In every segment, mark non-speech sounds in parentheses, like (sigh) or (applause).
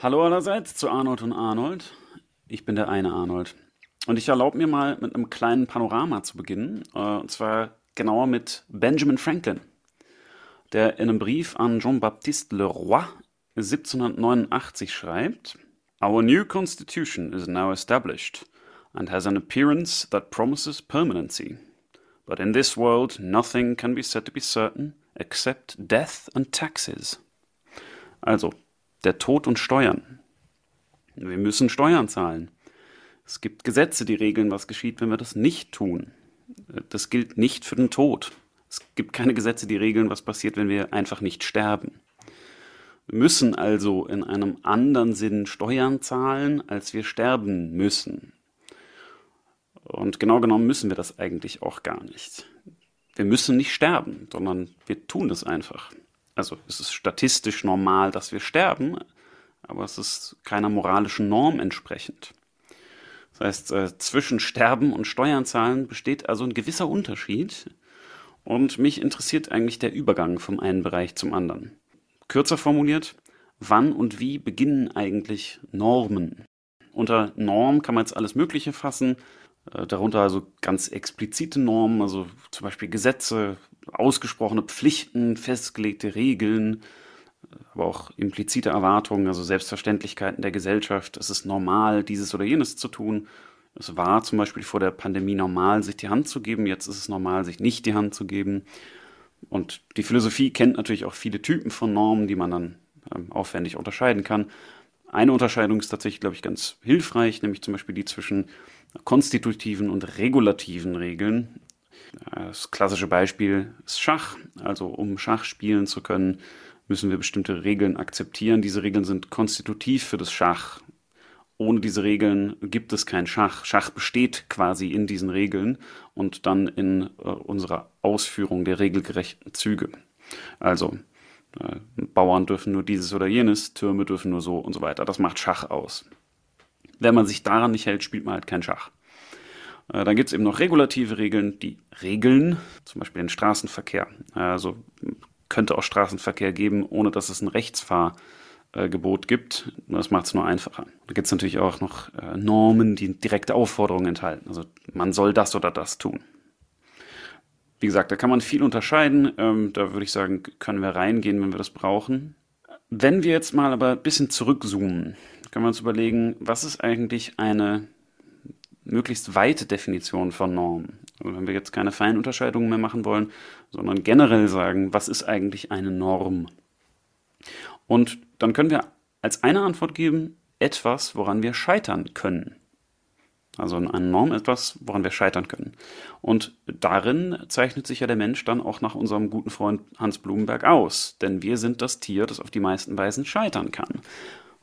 Hallo allerseits zu Arnold und Arnold. Ich bin der eine Arnold. Und ich erlaube mir mal mit einem kleinen Panorama zu beginnen. äh, Und zwar genauer mit Benjamin Franklin, der in einem Brief an Jean-Baptiste Le Roy 1789 schreibt: Our new constitution is now established and has an appearance that promises permanency. But in this world nothing can be said to be certain except death and taxes. Also, der Tod und Steuern. Wir müssen Steuern zahlen. Es gibt Gesetze, die regeln, was geschieht, wenn wir das nicht tun. Das gilt nicht für den Tod. Es gibt keine Gesetze, die regeln, was passiert, wenn wir einfach nicht sterben. Wir müssen also in einem anderen Sinn Steuern zahlen, als wir sterben müssen. Und genau genommen müssen wir das eigentlich auch gar nicht. Wir müssen nicht sterben, sondern wir tun es einfach. Also es ist statistisch normal, dass wir sterben, aber es ist keiner moralischen Norm entsprechend. Das heißt, äh, zwischen Sterben und Steuern zahlen besteht also ein gewisser Unterschied. Und mich interessiert eigentlich der Übergang vom einen Bereich zum anderen. Kürzer formuliert, wann und wie beginnen eigentlich Normen? Unter Norm kann man jetzt alles Mögliche fassen, äh, darunter also ganz explizite Normen, also zum Beispiel Gesetze, ausgesprochene Pflichten, festgelegte Regeln, aber auch implizite Erwartungen, also Selbstverständlichkeiten der Gesellschaft. Es ist normal, dieses oder jenes zu tun. Es war zum Beispiel vor der Pandemie normal, sich die Hand zu geben. Jetzt ist es normal, sich nicht die Hand zu geben. Und die Philosophie kennt natürlich auch viele Typen von Normen, die man dann ähm, aufwendig unterscheiden kann. Eine Unterscheidung ist tatsächlich, glaube ich, ganz hilfreich, nämlich zum Beispiel die zwischen konstitutiven und regulativen Regeln. Das klassische Beispiel ist Schach. Also um Schach spielen zu können, müssen wir bestimmte Regeln akzeptieren. Diese Regeln sind konstitutiv für das Schach. Ohne diese Regeln gibt es kein Schach. Schach besteht quasi in diesen Regeln und dann in äh, unserer Ausführung der regelgerechten Züge. Also äh, Bauern dürfen nur dieses oder jenes, Türme dürfen nur so und so weiter. Das macht Schach aus. Wenn man sich daran nicht hält, spielt man halt kein Schach. Äh, dann gibt es eben noch regulative Regeln, die regeln, zum Beispiel den Straßenverkehr. Also könnte auch Straßenverkehr geben, ohne dass es ein Rechtsfahrgebot gibt. Das macht es nur einfacher. Da gibt es natürlich auch noch äh, Normen, die direkte Aufforderungen enthalten. Also man soll das oder das tun. Wie gesagt, da kann man viel unterscheiden. Ähm, da würde ich sagen, können wir reingehen, wenn wir das brauchen. Wenn wir jetzt mal aber ein bisschen zurückzoomen, können wir uns überlegen, was ist eigentlich eine möglichst weite Definition von Norm. Also wenn wir jetzt keine Feinunterscheidungen mehr machen wollen, sondern generell sagen, was ist eigentlich eine Norm? Und dann können wir als eine Antwort geben, etwas, woran wir scheitern können. Also eine Norm etwas, woran wir scheitern können. Und darin zeichnet sich ja der Mensch dann auch nach unserem guten Freund Hans Blumenberg aus. Denn wir sind das Tier, das auf die meisten Weisen scheitern kann.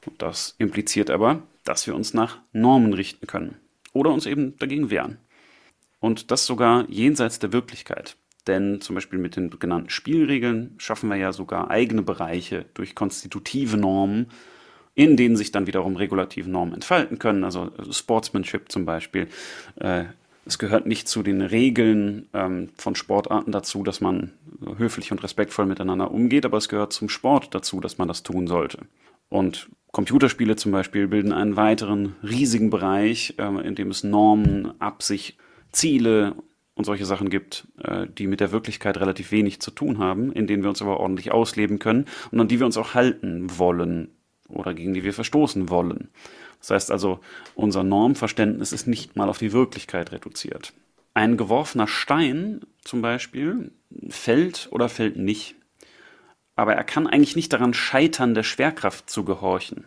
Und das impliziert aber, dass wir uns nach Normen richten können oder uns eben dagegen wehren. Und das sogar jenseits der Wirklichkeit. Denn zum Beispiel mit den genannten Spielregeln schaffen wir ja sogar eigene Bereiche durch konstitutive Normen, in denen sich dann wiederum regulative Normen entfalten können. Also Sportsmanship zum Beispiel. Äh, es gehört nicht zu den Regeln ähm, von Sportarten dazu, dass man höflich und respektvoll miteinander umgeht, aber es gehört zum Sport dazu, dass man das tun sollte. Und Computerspiele zum Beispiel bilden einen weiteren riesigen Bereich, äh, in dem es Normen, Absicht, Ziele und solche Sachen gibt, äh, die mit der Wirklichkeit relativ wenig zu tun haben, in denen wir uns aber ordentlich ausleben können und an die wir uns auch halten wollen oder gegen die wir verstoßen wollen. Das heißt also, unser Normverständnis ist nicht mal auf die Wirklichkeit reduziert. Ein geworfener Stein zum Beispiel fällt oder fällt nicht aber er kann eigentlich nicht daran scheitern, der Schwerkraft zu gehorchen,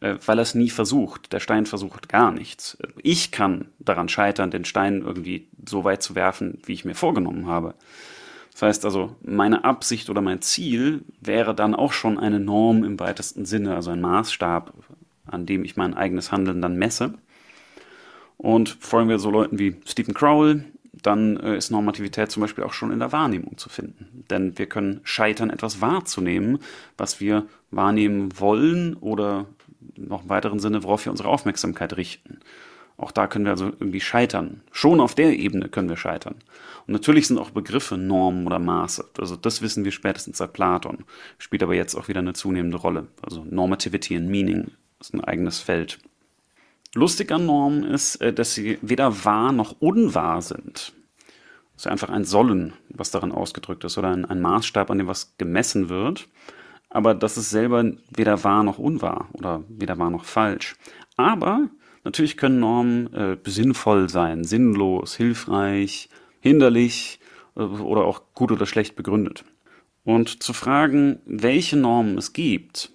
äh, weil er es nie versucht. Der Stein versucht gar nichts. Ich kann daran scheitern, den Stein irgendwie so weit zu werfen, wie ich mir vorgenommen habe. Das heißt also, meine Absicht oder mein Ziel wäre dann auch schon eine Norm im weitesten Sinne, also ein Maßstab, an dem ich mein eigenes Handeln dann messe. Und folgen wir so Leuten wie Stephen Crowell, dann äh, ist Normativität zum Beispiel auch schon in der Wahrnehmung zu finden. Denn wir können scheitern, etwas wahrzunehmen, was wir wahrnehmen wollen oder noch im weiteren Sinne, worauf wir unsere Aufmerksamkeit richten. Auch da können wir also irgendwie scheitern. Schon auf der Ebene können wir scheitern. Und natürlich sind auch Begriffe Normen oder Maße. Also das wissen wir spätestens seit Platon. Spielt aber jetzt auch wieder eine zunehmende Rolle. Also Normativity and Meaning ist ein eigenes Feld. Lustig an Normen ist, äh, dass sie weder wahr noch unwahr sind. Es ist einfach ein Sollen, was darin ausgedrückt ist, oder ein, ein Maßstab, an dem was gemessen wird. Aber das ist selber weder wahr noch unwahr oder weder wahr noch falsch. Aber natürlich können Normen äh, sinnvoll sein, sinnlos, hilfreich, hinderlich äh, oder auch gut oder schlecht begründet. Und zu fragen, welche Normen es gibt,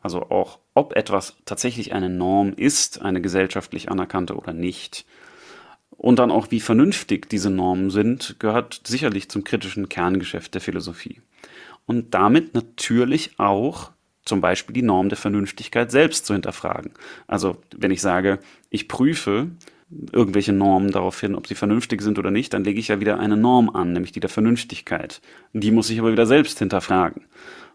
also auch ob etwas tatsächlich eine Norm ist, eine gesellschaftlich anerkannte oder nicht, und dann auch wie vernünftig diese Normen sind, gehört sicherlich zum kritischen Kerngeschäft der Philosophie. Und damit natürlich auch zum Beispiel die Norm der Vernünftigkeit selbst zu hinterfragen. Also wenn ich sage, ich prüfe irgendwelche Normen darauf hin, ob sie vernünftig sind oder nicht, dann lege ich ja wieder eine Norm an, nämlich die der Vernünftigkeit. Die muss ich aber wieder selbst hinterfragen.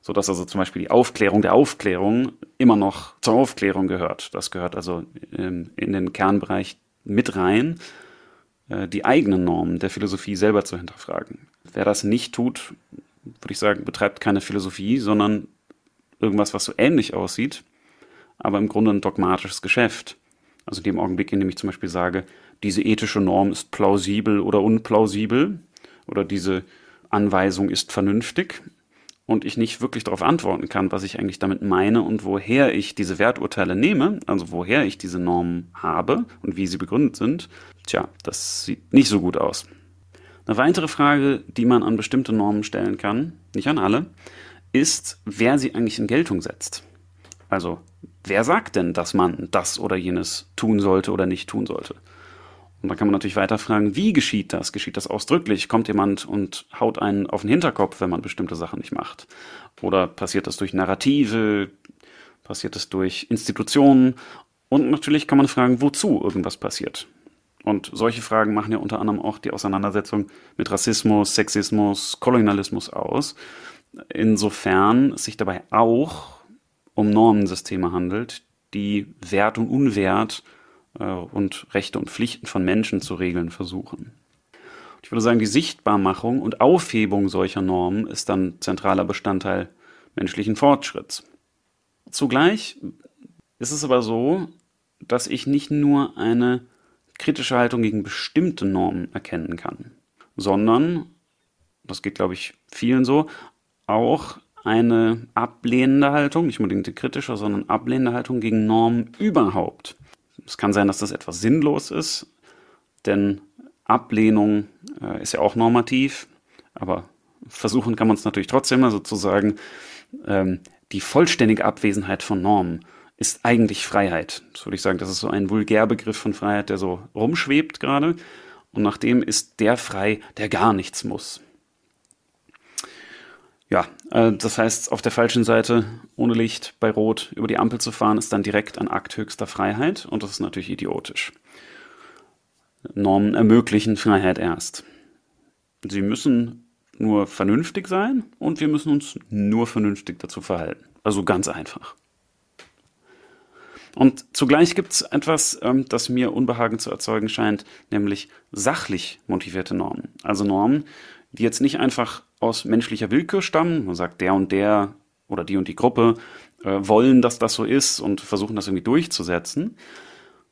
Sodass also zum Beispiel die Aufklärung der Aufklärung immer noch zur Aufklärung gehört. Das gehört also in den Kernbereich mit rein, äh, die eigenen Normen der Philosophie selber zu hinterfragen. Wer das nicht tut, würde ich sagen, betreibt keine Philosophie, sondern irgendwas, was so ähnlich aussieht, aber im Grunde ein dogmatisches Geschäft. Also dem Augenblick, in dem ich zum Beispiel sage, diese ethische Norm ist plausibel oder unplausibel oder diese Anweisung ist vernünftig und ich nicht wirklich darauf antworten kann, was ich eigentlich damit meine und woher ich diese Werturteile nehme, also woher ich diese Normen habe und wie sie begründet sind, tja, das sieht nicht so gut aus. Eine weitere Frage, die man an bestimmte Normen stellen kann, nicht an alle, ist, wer sie eigentlich in Geltung setzt. Also, wer sagt denn, dass man das oder jenes tun sollte oder nicht tun sollte? Und dann kann man natürlich weiter fragen, wie geschieht das? Geschieht das ausdrücklich? Kommt jemand und haut einen auf den Hinterkopf, wenn man bestimmte Sachen nicht macht? Oder passiert das durch Narrative? Passiert das durch Institutionen? Und natürlich kann man fragen, wozu irgendwas passiert. Und solche Fragen machen ja unter anderem auch die Auseinandersetzung mit Rassismus, Sexismus, Kolonialismus aus. Insofern sich dabei auch um Normensysteme handelt, die Wert und Unwert äh, und Rechte und Pflichten von Menschen zu regeln versuchen. Ich würde sagen, die Sichtbarmachung und Aufhebung solcher Normen ist dann zentraler Bestandteil menschlichen Fortschritts. Zugleich ist es aber so, dass ich nicht nur eine kritische Haltung gegen bestimmte Normen erkennen kann, sondern, das geht glaube ich vielen so, auch eine ablehnende Haltung, nicht unbedingt eine kritische, sondern ablehnende Haltung gegen Normen überhaupt. Es kann sein, dass das etwas sinnlos ist, denn Ablehnung äh, ist ja auch normativ, aber versuchen kann man es natürlich trotzdem, also zu sagen, ähm, die vollständige Abwesenheit von Normen ist eigentlich Freiheit. Das würde ich sagen, das ist so ein Vulgärbegriff von Freiheit, der so rumschwebt gerade. Und nach dem ist der frei, der gar nichts muss. Ja, das heißt, auf der falschen Seite ohne Licht bei Rot über die Ampel zu fahren, ist dann direkt ein Akt höchster Freiheit und das ist natürlich idiotisch. Normen ermöglichen Freiheit erst. Sie müssen nur vernünftig sein und wir müssen uns nur vernünftig dazu verhalten. Also ganz einfach. Und zugleich gibt es etwas, ähm, das mir Unbehagen zu erzeugen scheint, nämlich sachlich motivierte Normen. Also Normen, die jetzt nicht einfach aus menschlicher Willkür stammen, man sagt, der und der oder die und die Gruppe äh, wollen, dass das so ist und versuchen das irgendwie durchzusetzen,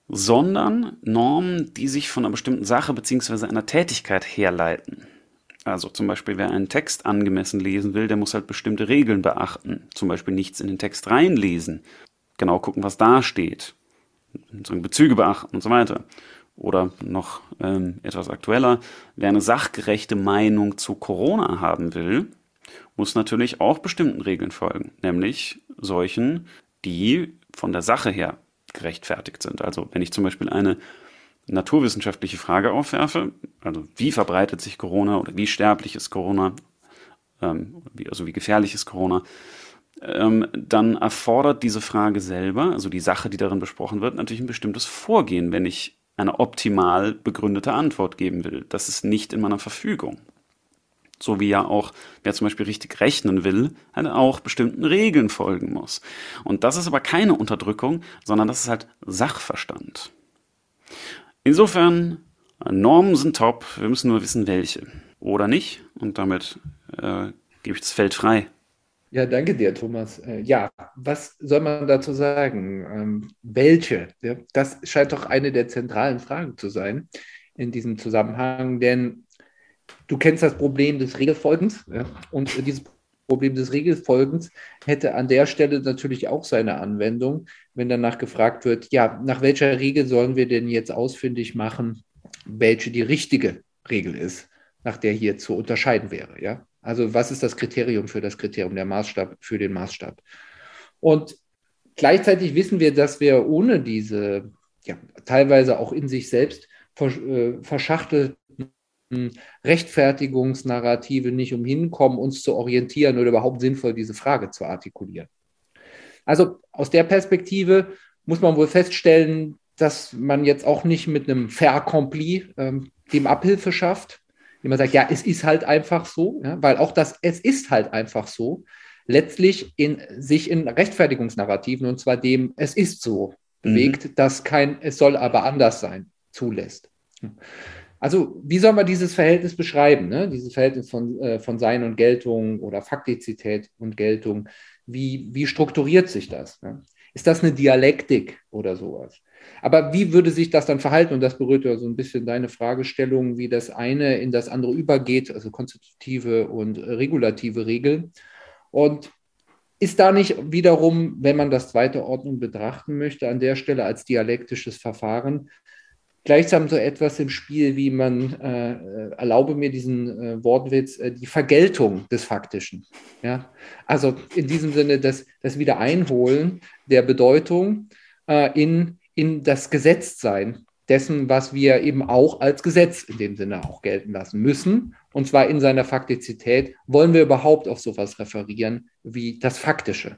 sondern Normen, die sich von einer bestimmten Sache bzw. einer Tätigkeit herleiten. Also zum Beispiel, wer einen Text angemessen lesen will, der muss halt bestimmte Regeln beachten. Zum Beispiel nichts in den Text reinlesen genau gucken, was da steht, Bezüge beachten und so weiter. Oder noch ähm, etwas aktueller, wer eine sachgerechte Meinung zu Corona haben will, muss natürlich auch bestimmten Regeln folgen, nämlich solchen, die von der Sache her gerechtfertigt sind. Also wenn ich zum Beispiel eine naturwissenschaftliche Frage aufwerfe, also wie verbreitet sich Corona oder wie sterblich ist Corona, ähm, also wie gefährlich ist Corona, ähm, dann erfordert diese Frage selber, also die Sache, die darin besprochen wird, natürlich ein bestimmtes Vorgehen, wenn ich eine optimal begründete Antwort geben will. Das ist nicht in meiner Verfügung. So wie ja auch, wer zum Beispiel richtig rechnen will, halt auch bestimmten Regeln folgen muss. Und das ist aber keine Unterdrückung, sondern das ist halt Sachverstand. Insofern, Normen sind top, wir müssen nur wissen, welche. Oder nicht. Und damit äh, gebe ich das Feld frei Ja, danke dir, Thomas. Äh, ja, was soll man dazu sagen? Ähm, welche? Das scheint doch eine der zentralen Fragen zu sein in diesem Zusammenhang, denn du kennst das Problem des Regelfolgens und dieses Problem des Regelfolgens hätte an der Stelle natürlich auch seine Anwendung, wenn danach gefragt wird, ja, nach welcher Regel sollen wir denn jetzt ausfindig machen, welche die richtige Regel ist, nach der hier zu unterscheiden wäre, ja? Also was ist das Kriterium für das Kriterium, der Maßstab für den Maßstab? Und gleichzeitig wissen wir, dass wir ohne diese ja, teilweise auch in sich selbst äh, verschachtelten Rechtfertigungsnarrative nicht umhin kommen, uns zu orientieren oder überhaupt sinnvoll diese Frage zu artikulieren. Also aus der Perspektive muss man wohl feststellen, dass man jetzt auch nicht mit einem Fair-Accompli ähm, dem Abhilfe schafft, wie man sagt, ja, es ist halt einfach so, ja, weil auch das, es ist halt einfach so, letztlich in, sich in Rechtfertigungsnarrativen, und zwar dem, es ist so, mhm. bewegt, mhm. dass kein, es soll aber anders sein, zulässt. Also, wie soll man dieses Verhältnis beschreiben? Ne? Dieses Verhältnis von, äh, von Sein und Geltung oder Faktizität und Geltung. Wie, wie strukturiert sich das? Ne? Ist das eine Dialektik oder sowas? Aber wie würde sich das dann verhalten? Und das berührt ja so ein bisschen deine Fragestellung, wie das eine in das andere übergeht, also konstitutive und regulative Regeln. Und ist da nicht wiederum, wenn man das zweite Ordnung betrachten möchte, an der Stelle als dialektisches Verfahren, gleichsam so etwas im Spiel, wie man, äh, erlaube mir diesen äh, Wortwitz, äh, die Vergeltung des Faktischen. Ja? Also in diesem Sinne das, das Wiedereinholen der Bedeutung äh, in in das Gesetztsein dessen, was wir eben auch als Gesetz in dem Sinne auch gelten lassen müssen. Und zwar in seiner Faktizität. Wollen wir überhaupt auf sowas referieren wie das Faktische?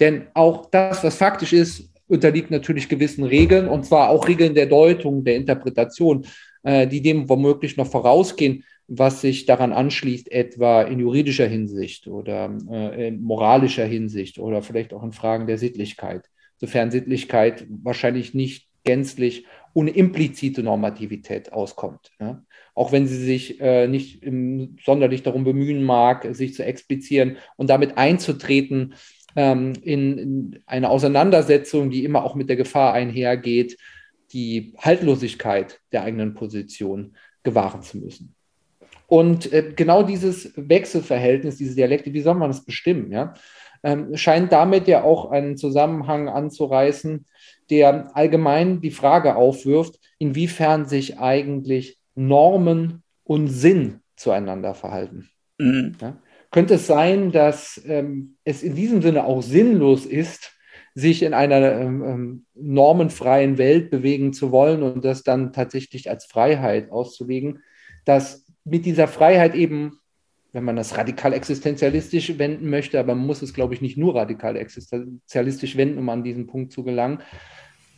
Denn auch das, was faktisch ist, unterliegt natürlich gewissen Regeln, und zwar auch Regeln der Deutung, der Interpretation, äh, die dem womöglich noch vorausgehen, was sich daran anschließt, etwa in juridischer Hinsicht oder äh, in moralischer Hinsicht oder vielleicht auch in Fragen der Sittlichkeit sofern Sittlichkeit wahrscheinlich nicht gänzlich ohne implizite Normativität auskommt. Ja? Auch wenn sie sich äh, nicht im, sonderlich darum bemühen mag, sich zu explizieren und damit einzutreten ähm, in, in eine Auseinandersetzung, die immer auch mit der Gefahr einhergeht, die Haltlosigkeit der eigenen Position gewahren zu müssen. Und äh, genau dieses Wechselverhältnis, diese Dialekte, wie soll man das bestimmen? Ja? ähm, scheint damit ja auch einen Zusammenhang anzureißen, der allgemein die Frage aufwirft, inwiefern sich eigentlich Normen und Sinn zueinander verhalten. Mhm. Ja? Könnte es sein, dass ähm, es in diesem Sinne auch sinnlos ist, sich in einer ähm, ähm normenfreien Welt bewegen zu wollen und das dann tatsächlich als Freiheit auszulegen, dass mit dieser Freiheit eben wenn man das radikal existenzialistisch wenden möchte, aber man muss es, glaube ich, nicht nur radikal existenzialistisch wenden, um an diesen Punkt zu gelangen,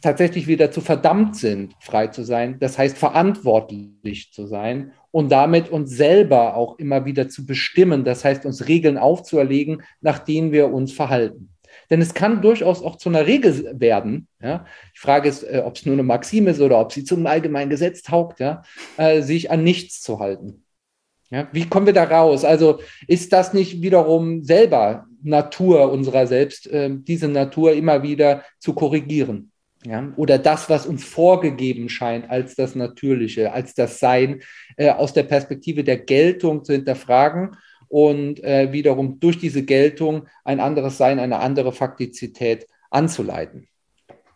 tatsächlich wieder zu verdammt sind, frei zu sein. Das heißt, verantwortlich zu sein und damit uns selber auch immer wieder zu bestimmen. Das heißt, uns Regeln aufzuerlegen, nach denen wir uns verhalten. Denn es kann durchaus auch zu einer Regel werden. Ja? Die Frage ist, äh, ob es nur eine Maxime ist oder ob sie zum allgemeinen Gesetz taugt, ja? Äh, sich an nichts zu halten. Ja, wie kommen wir da raus? Also ist das nicht wiederum selber Natur unserer selbst, äh, diese Natur immer wieder zu korrigieren? Ja? Oder das, was uns vorgegeben scheint als das Natürliche, als das Sein, äh, aus der Perspektive der Geltung zu hinterfragen und äh, wiederum durch diese Geltung ein anderes Sein, eine andere Faktizität anzuleiten.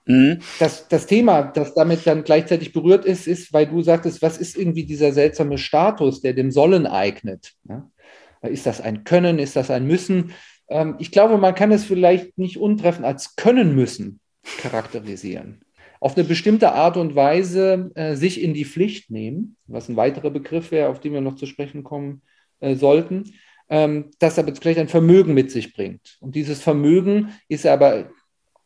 Mhm. Das, das Thema, das damit dann gleichzeitig berührt ist, ist, weil du sagtest, was ist irgendwie dieser seltsame Status, der dem Sollen eignet? Ja? Ist das ein Können, ist das ein Müssen? Ähm, ich glaube, man kann es vielleicht nicht untreffend als Können müssen charakterisieren. Auf eine bestimmte Art und Weise äh, sich in die Pflicht nehmen, was ein weiterer Begriff wäre, auf den wir noch zu sprechen kommen äh, sollten, ähm, das aber vielleicht ein Vermögen mit sich bringt. Und dieses Vermögen ist aber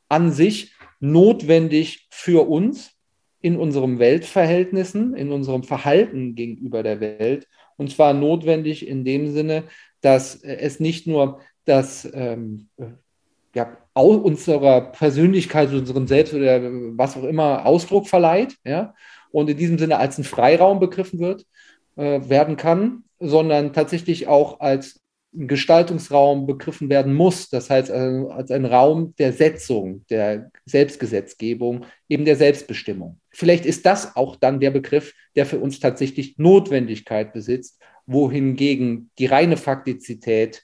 an sich notwendig für uns in unseren Weltverhältnissen, in unserem Verhalten gegenüber der Welt. Und zwar notwendig in dem Sinne, dass es nicht nur das ähm, ja, unserer Persönlichkeit, unserem Selbst oder was auch immer Ausdruck verleiht, ja, und in diesem Sinne als ein Freiraum begriffen wird, äh, werden kann, sondern tatsächlich auch als Gestaltungsraum begriffen werden muss, das heißt also als ein Raum der Setzung, der Selbstgesetzgebung, eben der Selbstbestimmung. Vielleicht ist das auch dann der Begriff, der für uns tatsächlich Notwendigkeit besitzt, wohingegen die reine Faktizität,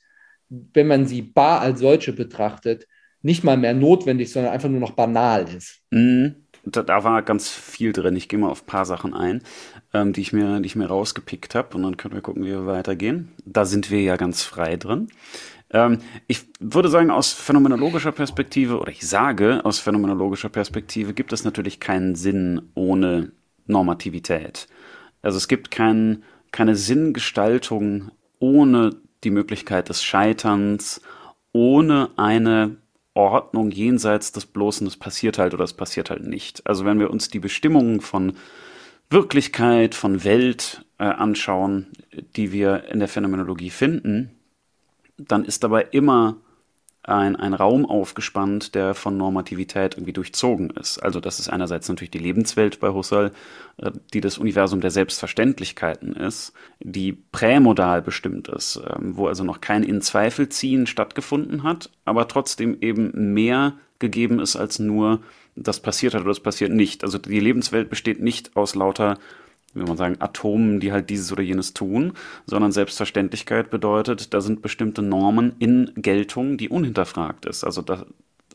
wenn man sie bar als solche betrachtet, nicht mal mehr notwendig, sondern einfach nur noch banal ist. Mhm. Da, da, war ganz viel drin. Ich gehe mal auf ein paar Sachen ein, ähm, die, ich mir, die ich mir rausgepickt habe und dann können wir gucken, wie wir weitergehen. Da sind wir ja ganz frei drin. Ähm, ich würde sagen, aus phänomenologischer Perspektive, oder ich sage, aus phänomenologischer Perspektive gibt es natürlich keinen Sinn ohne Normativität. Also es gibt kein, keine Sinngestaltung ohne die Möglichkeit des Scheiterns, ohne eine Ordnung jenseits des bloßen, es passiert halt oder es passiert halt nicht. Also wenn wir uns die Bestimmungen von Wirklichkeit, von Welt äh, anschauen, die wir in der Phänomenologie finden, dann ist dabei immer ein, ein Raum aufgespannt, der von Normativität irgendwie durchzogen ist. Also das ist einerseits natürlich die Lebenswelt bei Husserl, äh, die das Universum der Selbstverständlichkeiten ist, die prämodal bestimmt ist, ähm, wo also noch kein In-Zweifel-Ziehen stattgefunden hat, aber trotzdem eben mehr gegeben ist als nur das passiert hat oder das passiert nicht. Also die Lebenswelt besteht nicht aus lauter wie man sagen, Atomen, die halt dieses oder jenes tun, sondern Selbstverständlichkeit bedeutet, da sind bestimmte Normen in Geltung, die unhinterfragt ist. Also da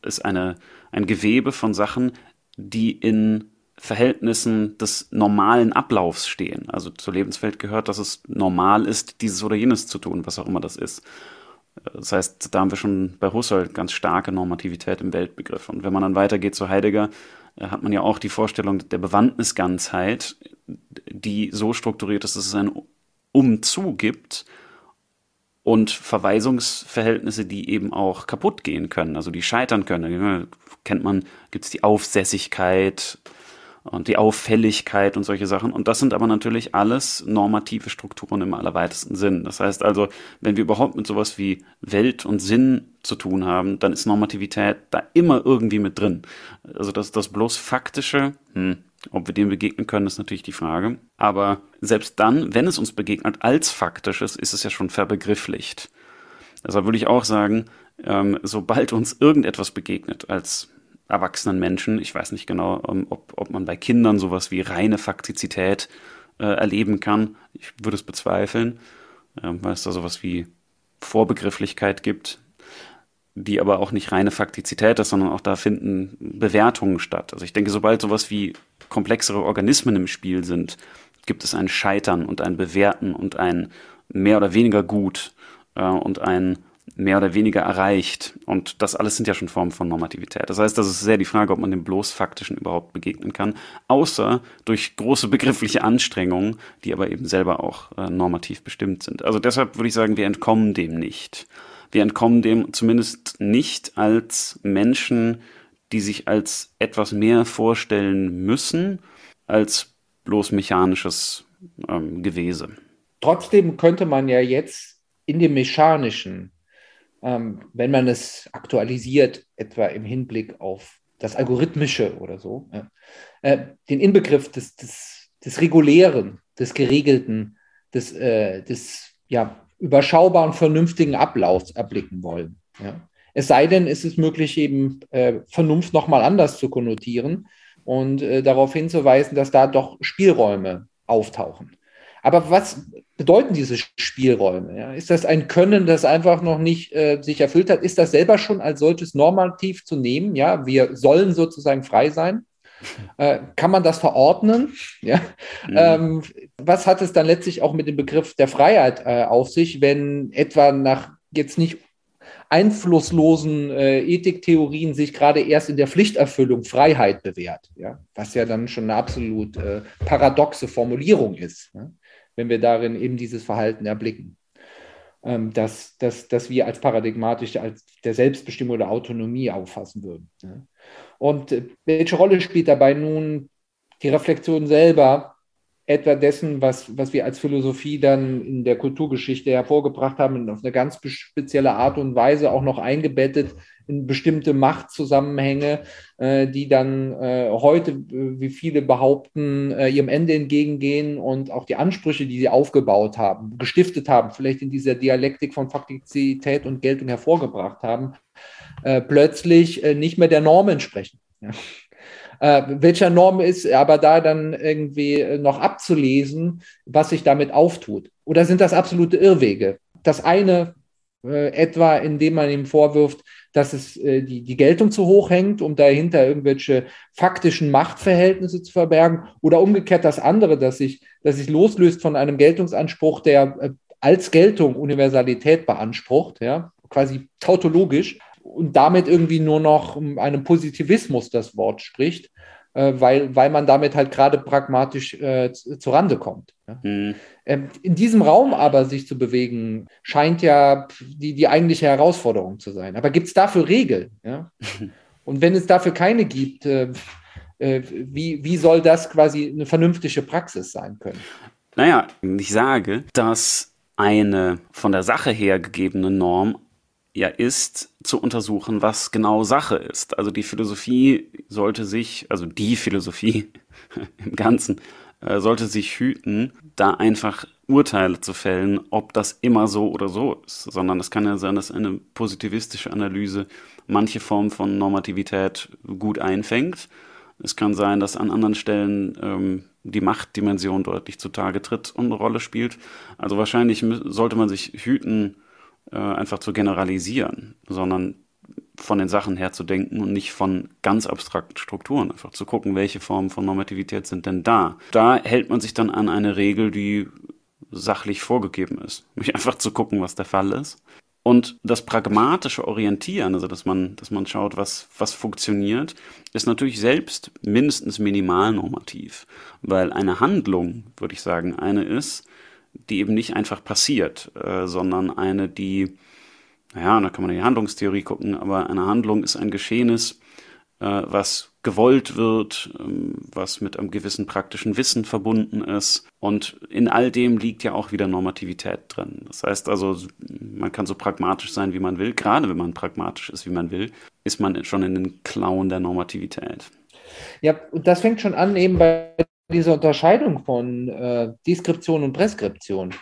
ist eine, ein Gewebe von Sachen, die in Verhältnissen des normalen Ablaufs stehen. Also zur Lebenswelt gehört, dass es normal ist, dieses oder jenes zu tun, was auch immer das ist. Das heißt, da haben wir schon bei Husserl ganz starke Normativität im Weltbegriff. Und wenn man dann weitergeht zu Heidegger, äh, hat man ja auch die Vorstellung der Bewandtnisganzheit, die so strukturiert ist, dass es ein Umzu gibt und Verweisungsverhältnisse, die eben auch kaputt gehen können, also die scheitern können. Kennt man, gibt es die Aufsässigkeit, und die Auffälligkeit und solche Sachen. Und das sind aber natürlich alles normative Strukturen im allerweitesten Sinn. Das heißt also, wenn wir überhaupt mit sowas wie Welt und Sinn zu tun haben, dann ist Normativität da immer irgendwie mit drin. Also das, das bloß Faktische, hm, ob wir dem begegnen können, ist natürlich die Frage. Aber selbst dann, wenn es uns begegnet als Faktisches, ist es ja schon verbegrifflicht. Deshalb würde ich auch sagen, ähm, sobald uns irgendetwas begegnet als erwachsenen Menschen. Ich weiß nicht genau, ähm, ob, ob man bei Kindern sowas wie reine Faktizität äh, erleben kann. Ich würde es bezweifeln, äh, weil es da sowas wie Vorbegrifflichkeit gibt, die aber auch nicht reine Faktizität ist, sondern auch da finden Bewertungen statt. Also ich denke, sobald sowas wie komplexere Organismen im Spiel sind, gibt es ein Scheitern und ein Bewerten und ein mehr oder weniger gut äh, und ein mehr oder weniger erreicht. Und das alles sind ja schon Formen von Normativität. Das heißt, das ist sehr die Frage, ob man dem bloß Faktischen überhaupt begegnen kann, außer durch große begriffliche Anstrengungen, die aber eben selber auch äh, normativ bestimmt sind. Also deshalb würde ich sagen, wir entkommen dem nicht. Wir entkommen dem zumindest nicht als Menschen, die sich als etwas mehr vorstellen müssen, als bloß mechanisches ähm, Gewese. Trotzdem könnte man ja jetzt in dem Mechanischen ähm, wenn man es aktualisiert, etwa im Hinblick auf das Algorithmische oder so, äh, den Inbegriff des, des, des Regulären, des Geregelten, des, äh, des ja, überschaubaren, vernünftigen Ablaufs erblicken wollen. Ja. Es sei denn, es ist möglich, eben äh, Vernunft nochmal anders zu konnotieren und äh, darauf hinzuweisen, dass da doch Spielräume auftauchen. Aber was bedeuten diese Spielräume? Ja? Ist das ein Können, das einfach noch nicht äh, sich erfüllt hat? Ist das selber schon als solches normativ zu nehmen? Ja, wir sollen sozusagen frei sein. Äh, kann man das verordnen? (laughs) Ja? Mhm. Ähm, was hat es dann letztlich auch mit dem Begriff der Freiheit äh, auf sich, wenn etwa nach jetzt nicht einflusslosen äh, Ethiktheorien sich gerade erst in der Pflichterfüllung Freiheit bewährt, ja? was ja dann schon eine absolut äh, paradoxe Formulierung ist. Ja? wenn wir darin eben dieses Verhalten erblicken. Ähm, dass, dass, dass wir als paradigmatisch als der Selbstbestimmung oder Autonomie auffassen würden. Ja. Und äh, welche Rolle spielt dabei nun die Reflexion selber etwa dessen, was, was wir als Philosophie dann in der Kulturgeschichte hervorgebracht haben, auf eine ganz spezielle Art und Weise auch noch eingebettet in bestimmte Machtzusammenhänge, äh, die dann äh, heute, äh, wie viele behaupten, äh, ihrem Ende entgegengehen und auch die Ansprüche, die sie aufgebaut haben, gestiftet haben, vielleicht in dieser Dialektik von Faktizität und Geltung hervorgebracht haben, äh, plötzlich äh, nicht mehr der Norm entsprechen. Ja. Äh, welcher Norm ist aber da dann irgendwie noch abzulesen, was sich damit auftut? Oder sind das absolute Irrwege? Das eine äh, etwa, indem man ihm vorwirft, dass es äh, die, die Geltung zu hoch hängt, um dahinter irgendwelche faktischen Machtverhältnisse zu verbergen, oder umgekehrt das andere, dass sich, dass sich loslöst von einem Geltungsanspruch, der äh, als Geltung Universalität beansprucht, ja, quasi tautologisch, und damit irgendwie nur noch einem Positivismus das Wort spricht, äh, weil, weil man damit halt gerade pragmatisch äh, zurande kommt. Ja. Mhm. Ähm, in diesem Raum aber sich zu bewegen, scheint ja die, die eigentliche Herausforderung zu sein. Aber gibt es dafür Regeln? Ja? (laughs) Und wenn es dafür keine gibt, äh, äh, wie, wie soll das quasi eine vernünftige Praxis sein können? Naja, ich sage, dass eine von der Sache her gegebene Norm ja ist, zu untersuchen, was genau Sache ist. Also die Philosophie sollte sich, also die Philosophie (laughs) im Ganzen, äh, sollte sich hüten, da einfach Urteile zu fällen, ob das immer so oder so ist, sondern es kann ja sein, dass eine positivistische Analyse manche Form von Normativität gut einfängt. Es kann sein, dass an anderen Stellen ähm, die Machtdimension deutlich zutage tritt und eine Rolle spielt. Also wahrscheinlich sollte man sich hüten, äh, einfach zu generalisieren, sondern von den Sachen her zu denken und nicht von ganz abstrakten Strukturen. Einfach zu gucken, welche Formen von Normativität sind denn da. Da hält man sich dann an eine Regel, die sachlich vorgegeben ist. (laughs) Nämlich einfach zu gucken, was der Fall ist. Und das pragmatische Orientieren, also dass man, dass man schaut, was, was funktioniert, ist natürlich selbst mindestens minimal normativ. Weil eine Handlung, würde ich sagen, eine ist, die eben nicht einfach passiert, äh, sondern eine, die naja, da kann man in die Handlungstheorie gucken, aber eine Handlung ist ein Geschehnis, äh, was gewollt wird, ähm, was mit einem gewissen praktischen Wissen verbunden ist. Und in all dem liegt ja auch wieder Normativität drin. Das heißt also, man kann so pragmatisch sein, wie man will. Gerade wenn man pragmatisch ist, wie man will, ist man schon in den Klauen der Normativität. Ja, und das fängt schon an eben bei dieser Unterscheidung von äh, Deskription und Präskription.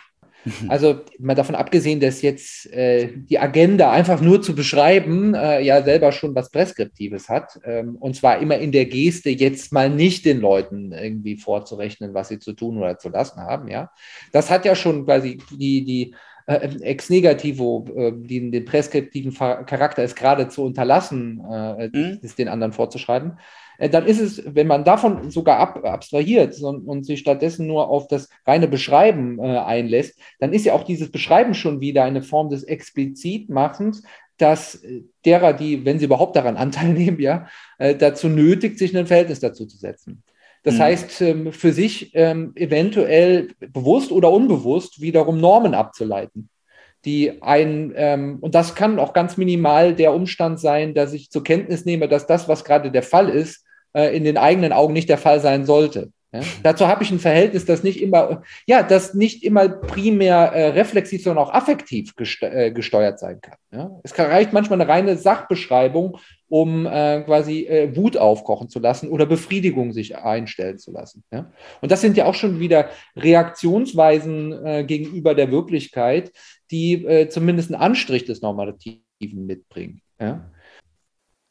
Mhm. Also mal davon abgesehen, dass jetzt äh, die Agenda einfach nur zu beschreiben, äh, ja selber schon was Preskriptives hat. Ähm, und zwar immer in der Geste, jetzt mal nicht den Leuten irgendwie vorzurechnen, was sie zu tun oder zu lassen haben. Ja, Das hat ja schon quasi die, die äh, ex negativo, äh, den, den preskriptiven Charakter ist gerade zu unterlassen, äh, mhm. den anderen vorzuschreiben. Äh, dann ist es, wenn man davon sogar ab, abstrahiert und, und, sich stattdessen nur auf das reine Beschreiben äh, einlässt, dann ist ja auch dieses Beschreiben schon wieder eine Form des Explizitmachens, dass äh, derer, die, wenn sie überhaupt daran (laughs) Anteil nehmen, ja, äh, dazu nötigt, sich ein Verhältnis dazu zu setzen. Das mhm. heißt, ähm, für sich ähm, eventuell bewusst oder unbewusst wiederum Normen abzuleiten die ein, ähm, und das kann auch ganz minimal der Umstand sein, dass ich zur Kenntnis nehme, dass das, was gerade der Fall ist, in den eigenen Augen nicht der Fall sein sollte. Ja? Dazu habe ich ein Verhältnis, das nicht immer, ja, das nicht immer primär äh, reflexiv, sondern auch affektiv geste äh, gesteuert sein kann. Ja? Es reicht manchmal eine reine Sachbeschreibung, um äh, quasi äh, Wut aufkochen zu lassen oder Befriedigung sich einstellen zu lassen. Ja? Und das sind ja auch schon wieder Reaktionsweisen äh, gegenüber der Wirklichkeit, die zumindest einen Anstrich des Normativen mitbringen. Ja?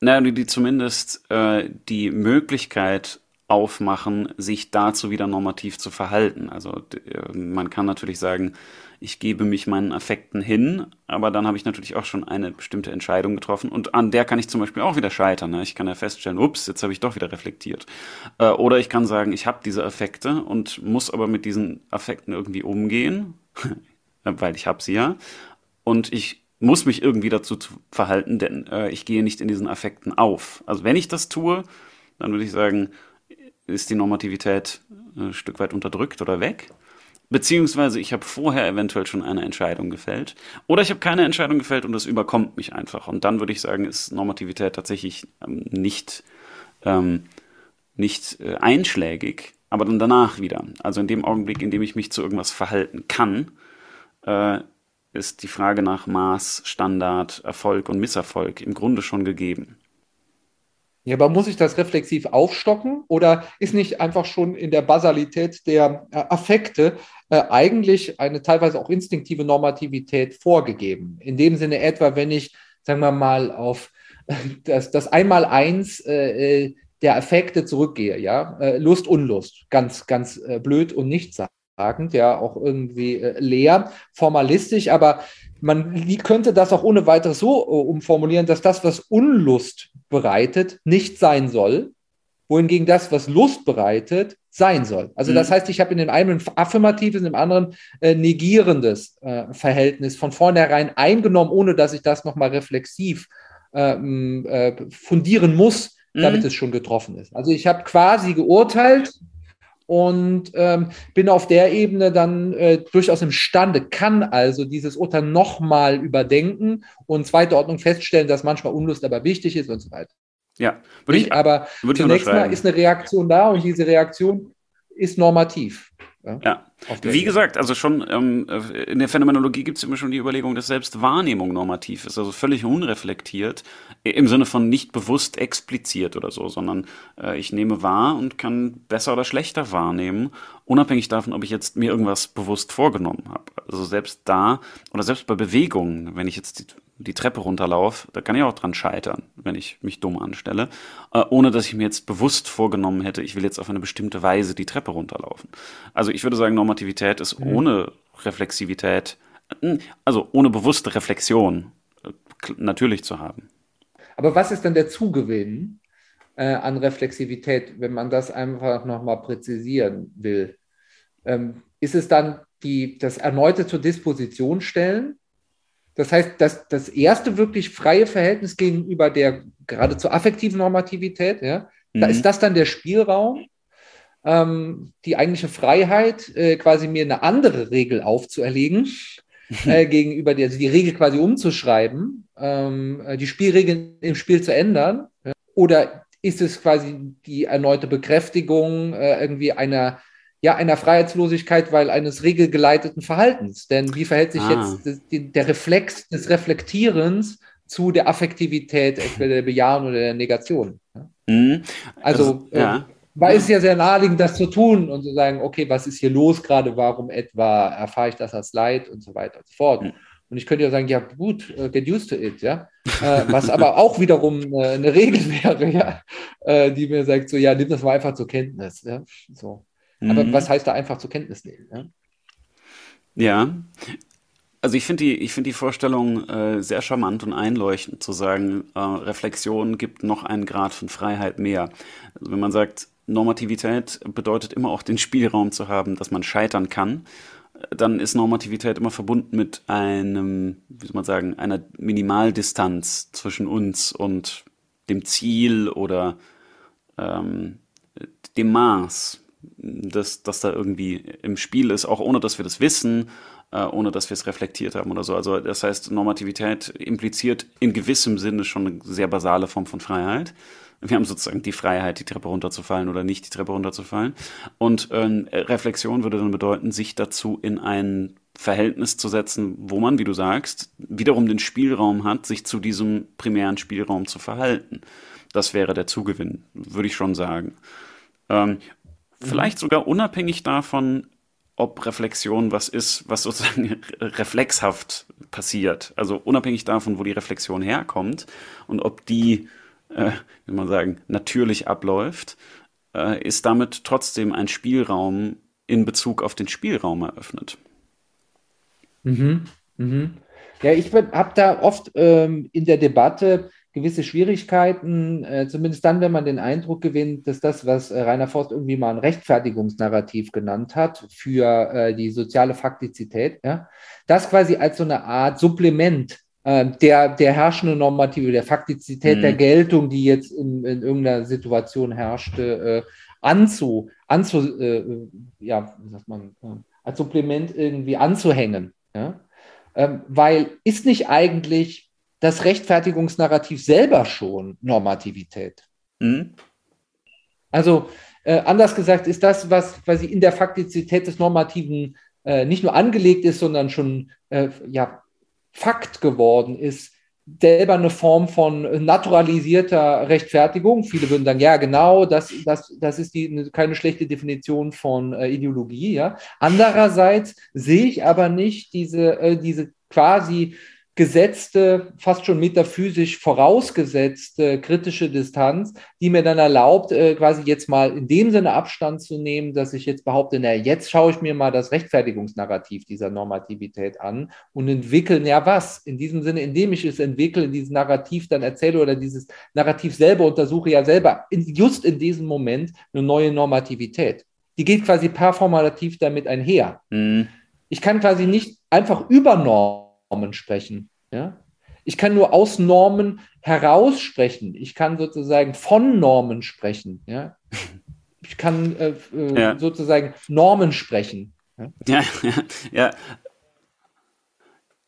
Na, die, die zumindest äh, die Möglichkeit aufmachen, sich dazu wieder normativ zu verhalten. Also äh, man kann natürlich sagen, ich gebe mich meinen Affekten hin, aber dann habe ich natürlich auch schon eine bestimmte Entscheidung getroffen und an der kann ich zum Beispiel auch wieder scheitern. Ne? Ich kann ja feststellen, ups, jetzt habe ich doch wieder reflektiert. Äh, oder ich kann sagen, ich habe diese Affekte und muss aber mit diesen Affekten irgendwie umgehen, (laughs) weil ich habe sie ja. Und ich muss mich irgendwie dazu verhalten, denn äh, ich gehe nicht in diesen Affekten auf. Also wenn ich das tue, dann würde ich sagen, ist die Normativität äh, ein Stück weit unterdrückt oder weg. Beziehungsweise ich habe vorher eventuell schon eine Entscheidung gefällt. Oder ich habe keine Entscheidung gefällt und das überkommt mich einfach. Und dann würde ich sagen, ist Normativität tatsächlich ähm, nicht, ähm, nicht äh, einschlägig, aber dann danach wieder. Also in dem Augenblick, in dem ich mich zu irgendwas verhalten kann, äh, ist die Frage nach Maß, Standard, Erfolg und Misserfolg im Grunde schon gegeben. Ja, aber muss ich das reflexiv aufstocken oder ist nicht einfach schon in der Basalität der äh, Affekte äh, eigentlich eine teilweise auch instinktive Normativität vorgegeben? In dem Sinne etwa, wenn ich, sagen wir mal, auf das, das Einmaleins äh, äh, der Affekte zurückgehe, ja, äh, Lust, Unlust, ganz, ganz äh, blöd und nichtssagend, ja, auch irgendwie leer, formalistisch, aber man könnte das auch ohne weiteres so umformulieren, dass das, was Unlust bereitet, nicht sein soll, wohingegen das, was Lust bereitet, sein soll. Also das mhm. heißt, ich habe in dem einen affirmatives, in dem anderen äh, negierendes äh, Verhältnis von vornherein eingenommen, ohne dass ich das nochmal reflexiv ähm, äh, fundieren muss, damit mhm. es schon getroffen ist. Also ich habe quasi geurteilt und ähm, bin auf der Ebene dann äh, durchaus imstande, kann also dieses Urteil nochmal überdenken und zweite Ordnung feststellen, dass manchmal Unlust aber wichtig ist und so weiter. Ja, würde ich, aber würde zunächst mal ist eine Reaktion da und diese Reaktion ist normativ. Ja, ja. wie gesagt, also schon ähm, in der Phänomenologie gibt es immer schon die Überlegung, dass selbst Wahrnehmung normativ ist, also völlig unreflektiert, im Sinne von nicht bewusst expliziert oder so, sondern äh, ich nehme wahr und kann besser oder schlechter wahrnehmen, unabhängig davon, ob ich jetzt mir irgendwas bewusst vorgenommen habe. Also selbst da oder selbst bei Bewegungen, wenn ich jetzt die Treppe runterlaufe, da kann ich auch dran scheitern, wenn ich mich dumm anstelle, äh, ohne dass ich mir jetzt bewusst vorgenommen hätte, ich will jetzt auf eine bestimmte Weise die Treppe runterlaufen. Also ich würde sagen, Normativität ist mhm. ohne Reflexivität, äh, also ohne bewusste Reflexion äh, natürlich zu haben. Aber was ist denn der Zugewinn äh, an Reflexivität, wenn man das einfach nochmal präzisieren will? Ähm, ist es dann die, das erneute zur Disposition stellen? Das heißt, das, das erste wirklich freie Verhältnis gegenüber der geradezu affektiven Normativität, ja, mhm. da ist das dann der Spielraum, ähm, die eigentliche Freiheit, äh, quasi mir eine andere Regel aufzuerlegen, äh, gegenüber der, also die Regel quasi umzuschreiben, ähm, äh, die Spielregeln im Spiel zu ändern. Ja? Oder ist es quasi die erneute Bekräftigung äh, irgendwie einer ja, einer Freiheitslosigkeit, weil eines regelgeleiteten Verhaltens. Denn wie verhält sich ah. jetzt der Reflex des Reflektierens zu der Affektivität, entweder der Bejahung oder der Negation? Mhm. Also, also ja. war es ja sehr naheliegend, das zu tun und zu sagen, okay, was ist hier los gerade, warum etwa erfahre ich das als Leid und so weiter und so fort. Mhm. Und ich könnte ja sagen, ja gut, uh, get used to it, ja. äh, was aber (laughs) auch wiederum äh, eine Regel (laughs) wäre, ja, äh, die mir sagt, so, ja, nimm das mal einfach zur Kenntnis, ja. So. Aber mhm. was heißt da einfach zur Kenntnis nehmen? Ja, ja. also ich finde die, find die Vorstellung äh, sehr charmant und einleuchtend, zu sagen, äh, Reflexion gibt noch einen Grad von Freiheit mehr. Also wenn man sagt, Normativität bedeutet immer auch den Spielraum zu haben, dass man scheitern kann, dann ist Normativität immer verbunden mit einem, wie soll man sagen, einer Minimaldistanz zwischen uns und dem Ziel oder ähm, dem Maß dass das da irgendwie im Spiel ist, auch ohne dass wir das wissen, äh, ohne dass wir es reflektiert haben oder so. Also das heißt, Normativität impliziert in gewissem Sinne schon eine sehr basale Form von Freiheit. Wir haben sozusagen die Freiheit, die Treppe runterzufallen oder nicht die Treppe runterzufallen. Und äh, Reflexion würde dann bedeuten, sich dazu in ein Verhältnis zu setzen, wo man, wie du sagst, wiederum den Spielraum hat, sich zu diesem primären Spielraum zu verhalten. Das wäre der Zugewinn, würde ich schon sagen. Ähm, Vielleicht sogar unabhängig davon, ob Reflexion was ist, was sozusagen (laughs) reflexhaft passiert. Also unabhängig davon, wo die Reflexion herkommt und ob die, äh, wie man sagen, natürlich abläuft, äh, ist damit trotzdem ein Spielraum in Bezug auf den Spielraum eröffnet. Mhm. Mhm. Ja, ich habe da oft ähm, in der Debatte gewisse Schwierigkeiten, äh, zumindest dann, wenn man den Eindruck gewinnt, dass das, was äh, Rainer Forst irgendwie mal ein Rechtfertigungsnarrativ genannt hat für äh, die soziale Faktizität, ja, das quasi als so eine Art Supplement äh, der, der herrschenden Normative, der Faktizität mhm. der Geltung, die jetzt in, in irgendeiner Situation herrschte, äh, anzu, anzu äh, ja, wie sagt man, als Supplement irgendwie anzuhängen. Ja? Ähm, weil ist nicht eigentlich das Rechtfertigungsnarrativ selber schon Normativität. Mhm. Also Äh, anders gesagt ist das, was quasi in der Faktizität des Normativen äh, nicht nur angelegt ist, sondern schon äh, ja, Fakt geworden ist, selber eine Form von naturalisierter Rechtfertigung. Viele würden sagen, ja, genau, das, das, das ist die, keine schlechte Definition von äh, Ideologie. Ja. Andererseits sehe ich aber nicht diese, äh, diese quasi gesetzte, fast schon metaphysisch vorausgesetzte kritische Distanz, die mir dann erlaubt, äh, quasi jetzt mal in dem Sinne Abstand zu nehmen, dass ich jetzt behaupte, na, jetzt schaue ich mir mal das Rechtfertigungsnarrativ dieser Normativität an und entwickle, ja was? In diesem Sinne, indem ich es entwickle, dieses Narrativ dann erzähle oder dieses Narrativ selber untersuche, ja selber in, just in diesem Moment eine neue Normativität. Die geht quasi performativ damit einher. Mhm. Ich kann quasi nicht einfach über Normen sprechen. Ja? Ich kann nur aus Normen heraus sprechen. Ich kann sozusagen von Normen sprechen. Ja? Ich kann äh, äh, ja. sozusagen Normen sprechen. Ja, (laughs) ja, ja.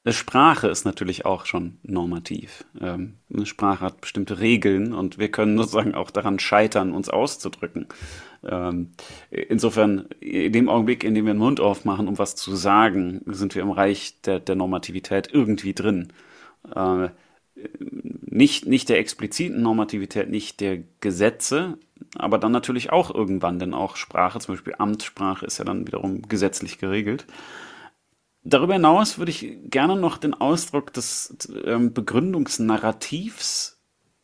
Ja. Sprache ist natürlich auch schon normativ. Ähm, eine Sprache hat bestimmte Regeln und wir können sozusagen auch daran scheitern, uns auszudrücken. Ähm, insofern, in dem Augenblick, in dem wir den Mund aufmachen, um was zu sagen, sind wir im Reich der, der Normativität irgendwie drin. Äh, nicht, nicht der expliziten Normativität, nicht der Gesetze, aber dann natürlich auch irgendwann, denn auch Sprache, zum Beispiel Amtssprache, ist ja dann wiederum gesetzlich geregelt. Darüber hinaus würde ich gerne noch den Ausdruck des ähm, Begründungsnarrativs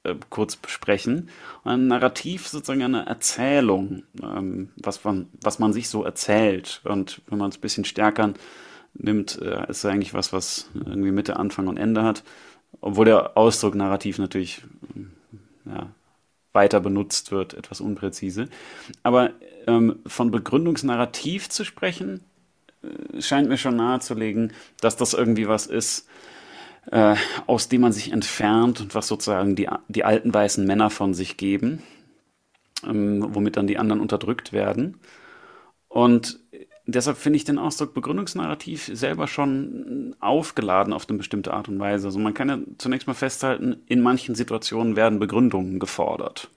äh, kurz besprechen. Ein Narrativ sozusagen eine Erzählung, ähm, was, man, was man sich so erzählt. Und wenn man es ein bisschen stärker nimmt, äh, ist es eigentlich was, was irgendwie Mitte, Anfang und Ende hat. Obwohl der Ausdruck Narrativ natürlich äh, ja, weiter benutzt wird, etwas unpräzise. Aber ähm, von Begründungsnarrativ zu sprechen, scheint mir schon nahezulegen, dass das irgendwie was ist, äh, aus dem man sich entfernt und was sozusagen die, die alten weißen Männer von sich geben, ähm, womit dann die anderen unterdrückt werden. Und deshalb finde ich den Ausdruck Begründungsnarrativ selber schon aufgeladen auf eine bestimmte Art und Weise. Also man kann ja zunächst mal festhalten, in manchen Situationen werden Begründungen gefordert.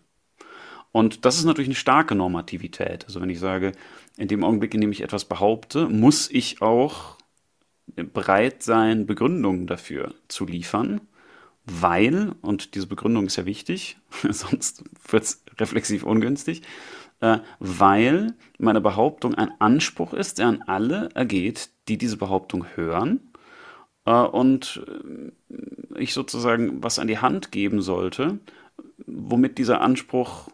Und das ist natürlich eine starke Normativität. Also wenn ich sage, in dem Augenblick, in dem ich etwas behaupte, muss ich auch bereit sein, Begründungen dafür zu liefern, weil, und diese Begründung ist ja wichtig, (laughs) sonst wird es reflexiv ungünstig, äh, weil meine Behauptung ein Anspruch ist, der an alle ergeht, die diese Behauptung hören äh, und äh, ich sozusagen was an die Hand geben sollte, womit dieser Anspruch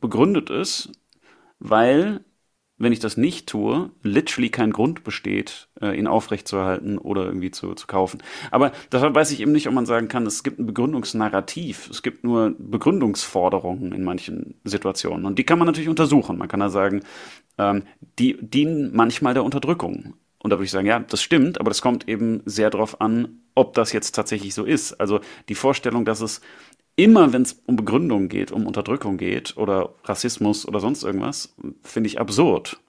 begründet ist, weil wenn ich das nicht tue, literally kein Grund besteht, äh, ihn aufrechtzuerhalten oder irgendwie zu, zu kaufen. Aber deshalb weiß ich eben nicht, ob man sagen kann, es gibt ein Begründungsnarrativ. Es gibt nur Begründungsforderungen in manchen Situationen. Und die kann man natürlich untersuchen. Man kann da sagen, ähm, die dienen manchmal der Unterdrückung. Und da würde ich sagen, ja, das stimmt, aber das kommt eben sehr darauf an, ob das jetzt tatsächlich so ist. Also die Vorstellung, dass es immer, wenn es um Begründung geht, um Unterdrückung geht oder Rassismus oder sonst irgendwas, finde ich absurd.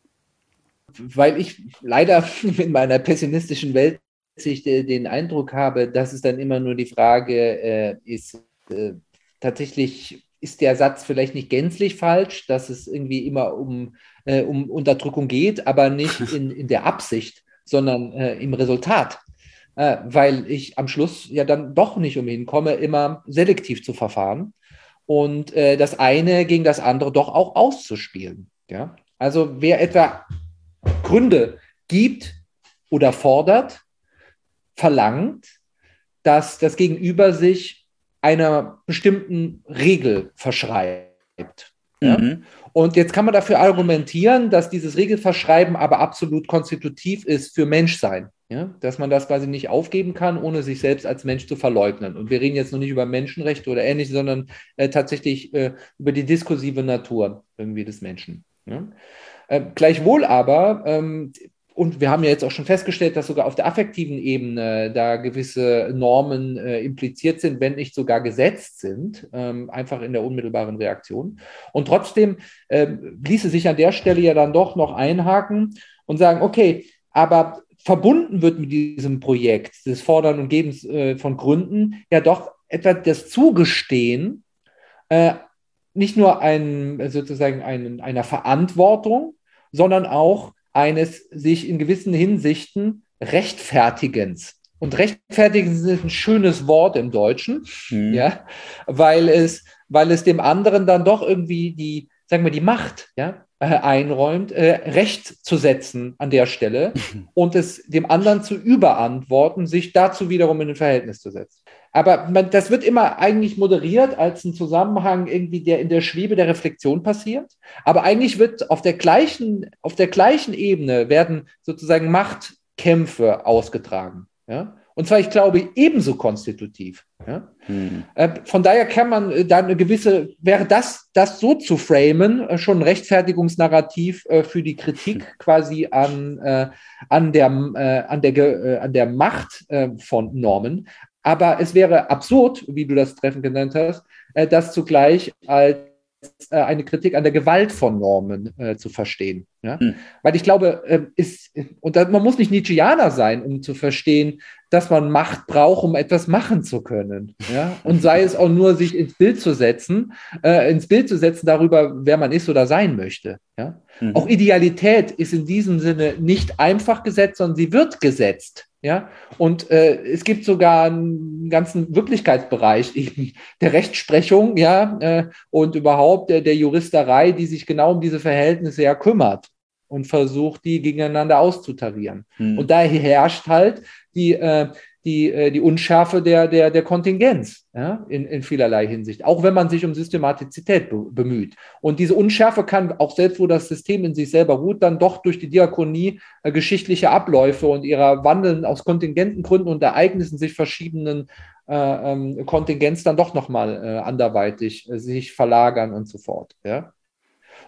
Weil ich leider (laughs) in meiner pessimistischen Welt den Eindruck habe, dass es dann immer nur die Frage äh, ist, äh, tatsächlich ist der Satz vielleicht nicht gänzlich falsch, dass es irgendwie immer um, äh, um Unterdrückung geht, aber nicht (laughs) in, in der Absicht, sondern äh, im Resultat äh, weil ich am Schluss ja dann doch nicht umhin komme, immer selektiv zu verfahren und äh, das eine gegen das andere doch auch auszuspielen. Ja? Also wer etwa Gründe gibt oder fordert, verlangt, dass das Gegenüber sich einer bestimmten Regel verschreibt. Ja? Mhm. Und jetzt kann man dafür argumentieren, dass dieses Regelverschreiben aber absolut konstitutiv ist für Menschsein. Ja? Dass man das quasi nicht aufgeben kann, ohne sich selbst als Mensch zu verleugnen. Und wir reden jetzt noch nicht über Menschenrechte oder ähnliches, sondern äh, tatsächlich äh, über die diskursive Natur irgendwie des Menschen. Ja? Äh, gleichwohl aber ähm, und wir haben ja jetzt auch schon festgestellt, dass sogar auf der affektiven Ebene da gewisse Normen äh, impliziert sind, wenn nicht sogar gesetzt sind, ähm, einfach in der unmittelbaren Reaktion. Und trotzdem äh, ließe sich an der Stelle ja dann doch noch einhaken und sagen, okay, aber verbunden wird mit diesem Projekt des Fordern und Gebens äh, von Gründen ja doch etwa das Zugestehen, äh, nicht nur ein, sozusagen ein, einer Verantwortung, sondern auch eines sich in gewissen Hinsichten Rechtfertigens. Und rechtfertigen ist ein schönes Wort im Deutschen, mhm. ja, weil es, weil es dem anderen dann doch irgendwie die, sagen wir, die Macht, ja, einräumt, äh, Recht zu setzen an der Stelle (laughs) und es dem anderen zu überantworten, sich dazu wiederum in ein Verhältnis zu setzen. Aber man, das wird immer eigentlich moderiert als ein Zusammenhang irgendwie, der in der Schwebe der Reflexion passiert. Aber eigentlich wird auf der gleichen, auf der gleichen Ebene werden sozusagen Machtkämpfe ausgetragen. Ja? Und zwar, ich glaube, ebenso konstitutiv. Ja? Hm. Äh, von daher kann man äh, dann eine gewisse, wäre das, das so zu framen, äh, schon ein Rechtfertigungsnarrativ für die Kritik hm. quasi an, an, der, an, der, an der Macht von Normen. Aber es wäre absurd, wie du das Treffen genannt hast, das zugleich als eine Kritik an der Gewalt von Normen äh, zu verstehen. Ja? Hm. Weil ich glaube, äh, ist, und da, man muss nicht Nietzscheaner sein, um zu verstehen, dass man Macht braucht, um etwas machen zu können. Ja? Und sei es auch nur, sich ins Bild zu setzen, äh, ins Bild zu setzen darüber, wer man ist oder sein möchte. Ja? Mhm. Auch Idealität ist in diesem Sinne nicht einfach gesetzt, sondern sie wird gesetzt. Ja, und äh, es gibt sogar einen ganzen Wirklichkeitsbereich eben der Rechtsprechung, ja, äh, und überhaupt der, der Juristerei, die sich genau um diese Verhältnisse ja kümmert und versucht, die gegeneinander auszutarieren. Hm. Und da herrscht halt die, äh, die, äh, die Unschärfe der, der, der Kontingenz ja, in, in vielerlei Hinsicht, auch wenn man sich um Systematizität be bemüht. Und diese Unschärfe kann auch selbst, wo das System in sich selber ruht, dann doch durch die Diakonie äh, geschichtliche Abläufe und ihrer Wandeln aus kontingenten Gründen und Ereignissen sich verschiedenen äh, ähm, Kontingenz dann doch nochmal äh, anderweitig äh, sich verlagern und so fort. Ja.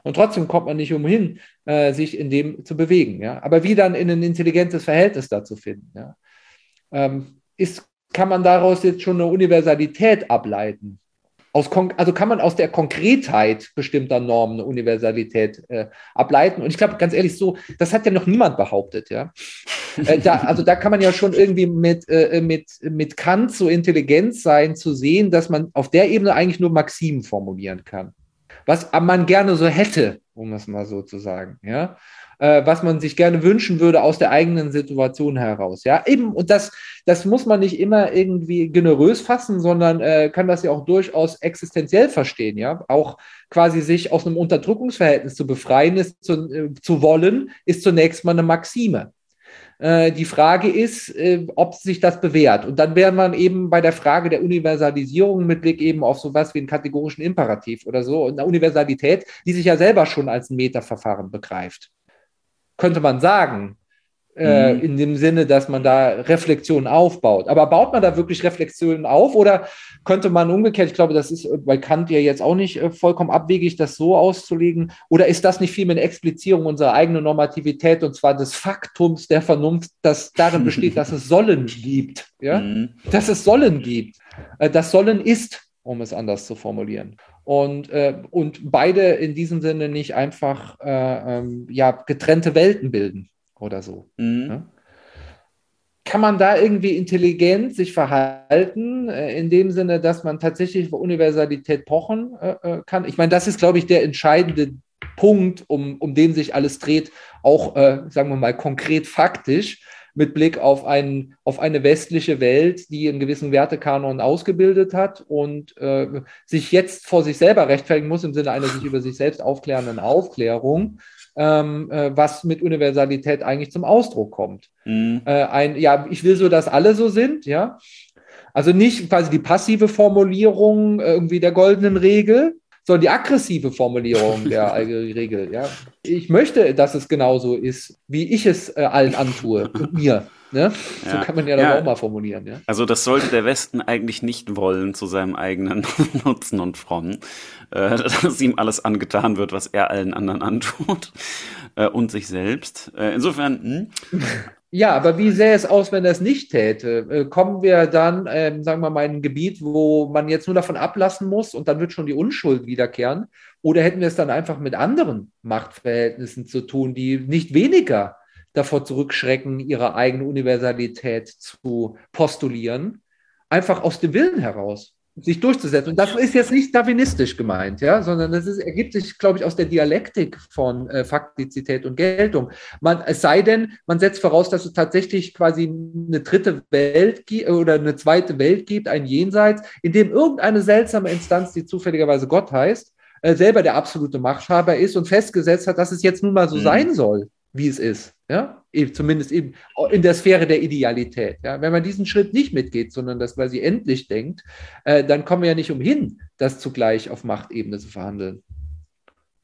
Und trotzdem kommt man nicht umhin, äh, sich in dem zu bewegen. Ja? Aber wie dann in ein intelligentes Verhältnis dazu finden, ja? Ähm, ist, kann man daraus jetzt schon eine Universalität ableiten? Aus, also kann man aus der Konkretheit bestimmter Normen eine Universalität äh, ableiten. Und ich glaube, ganz ehrlich, so, das hat ja noch niemand behauptet, ja. äh, da, also da kann man ja schon irgendwie mit, äh, mit, mit Kant so intelligent sein, zu sehen, dass man auf der Ebene eigentlich nur Maximen formulieren kann was man gerne so hätte, um es mal so zu sagen, ja, äh, was man sich gerne wünschen würde aus der eigenen Situation heraus, ja, eben, und das, das muss man nicht immer irgendwie generös fassen, sondern äh, kann das ja auch durchaus existenziell verstehen, ja, auch quasi sich aus einem Unterdrückungsverhältnis zu befreien ist, zu, äh, zu wollen, ist zunächst mal eine Maxime. Äh, die Frage ist, äh, ob sich das bewährt. Und dann wäre man eben bei der Frage der Universalisierung mit Blick eben auf sowas wie einen kategorischen Imperativ oder so, und eine Universalität, die sich ja selber schon als ein Metaverfahren begreift. Könnte man sagen, äh, mhm. in dem Sinne, dass man da Reflexionen aufbaut. Aber baut man da wirklich Reflexionen auf oder könnte man umgekehrt, ich glaube, das ist bei Kant ja jetzt auch nicht äh, vollkommen abwegig, das so auszulegen, oder ist das nicht vielmehr eine Explizierung unserer eigenen Normativität und zwar des Faktums der Vernunft, das darin besteht, dass es Sollen gibt, ja? Mhm. dass es Sollen gibt. Äh, das Sollen ist, um es anders zu formulieren. Und, äh, und beide in diesem Sinne nicht einfach äh, ähm, ja, getrennte Welten bilden oder so. Mhm. Ne? Kann man da irgendwie intelligent sich verhalten, äh, in dem Sinne, dass man tatsächlich auf Universalität pochen äh, äh kann? Ich meine, das ist, glaube ich, der entscheidende Punkt, um, um den sich alles dreht, auch, äh, sagen wir mal, konkret faktisch mit Blick auf, ein, auf eine westliche Welt, die einen gewissen Wertekanon ausgebildet hat und äh, sich jetzt vor sich selber rechtfertigen muss im Sinne einer sich über sich selbst aufklärenden Aufklärung ähm, äh, was mit Universalität eigentlich zum Ausdruck kommt. Mhm. Äh, ein, ja, ich will so, dass alle so sind, ja. Also nicht quasi die passive Formulierung äh, irgendwie der goldenen Regel, sondern die aggressive Formulierung der (laughs) Regel. Ja. Ich möchte, dass es genauso ist, wie ich es äh, allen antue (laughs) und mir. Ne? Ja. So kann man ja dann ja. auch mal formulieren. Ja? Also das sollte der Westen eigentlich nicht wollen zu seinem eigenen (laughs) Nutzen und Frommen, äh, dass ihm alles angetan wird, was er allen anderen antut äh, und sich selbst. Äh, insofern. Hm? Ja, aber wie sähe es aus, wenn er es nicht täte? Äh, kommen wir dann, ähm, sagen wir mal, in ein Gebiet, wo man jetzt nur davon ablassen muss und dann wird schon die Unschuld wiederkehren? Oder hätten wir es dann einfach mit anderen Machtverhältnissen zu tun, die nicht weniger davor zurückschrecken, ihre eigene Universalität zu postulieren, einfach aus dem Willen heraus. sich durchzusetzen. Und das ist jetzt nicht darwinistisch gemeint, ja, sondern das ist, ergibt sich, glaube ich, aus der Dialektik von äh, Faktizität und Geltung. Man, es sei denn, man setzt voraus, dass es tatsächlich quasi eine dritte Welt gibt oder eine zweite Welt gibt, ein Jenseits, in dem irgendeine seltsame Instanz, die zufälligerweise Gott heißt, äh, selber der absolute Machthaber ist und festgesetzt hat, dass es jetzt nun mal so mhm. sein soll, wie es ist. Ja, zumindest eben in der Sphäre der Idealität. Ja, wenn man diesen Schritt nicht mitgeht, sondern das quasi endlich denkt, äh, dann kommen wir ja nicht umhin, das zugleich auf Machtebene zu verhandeln.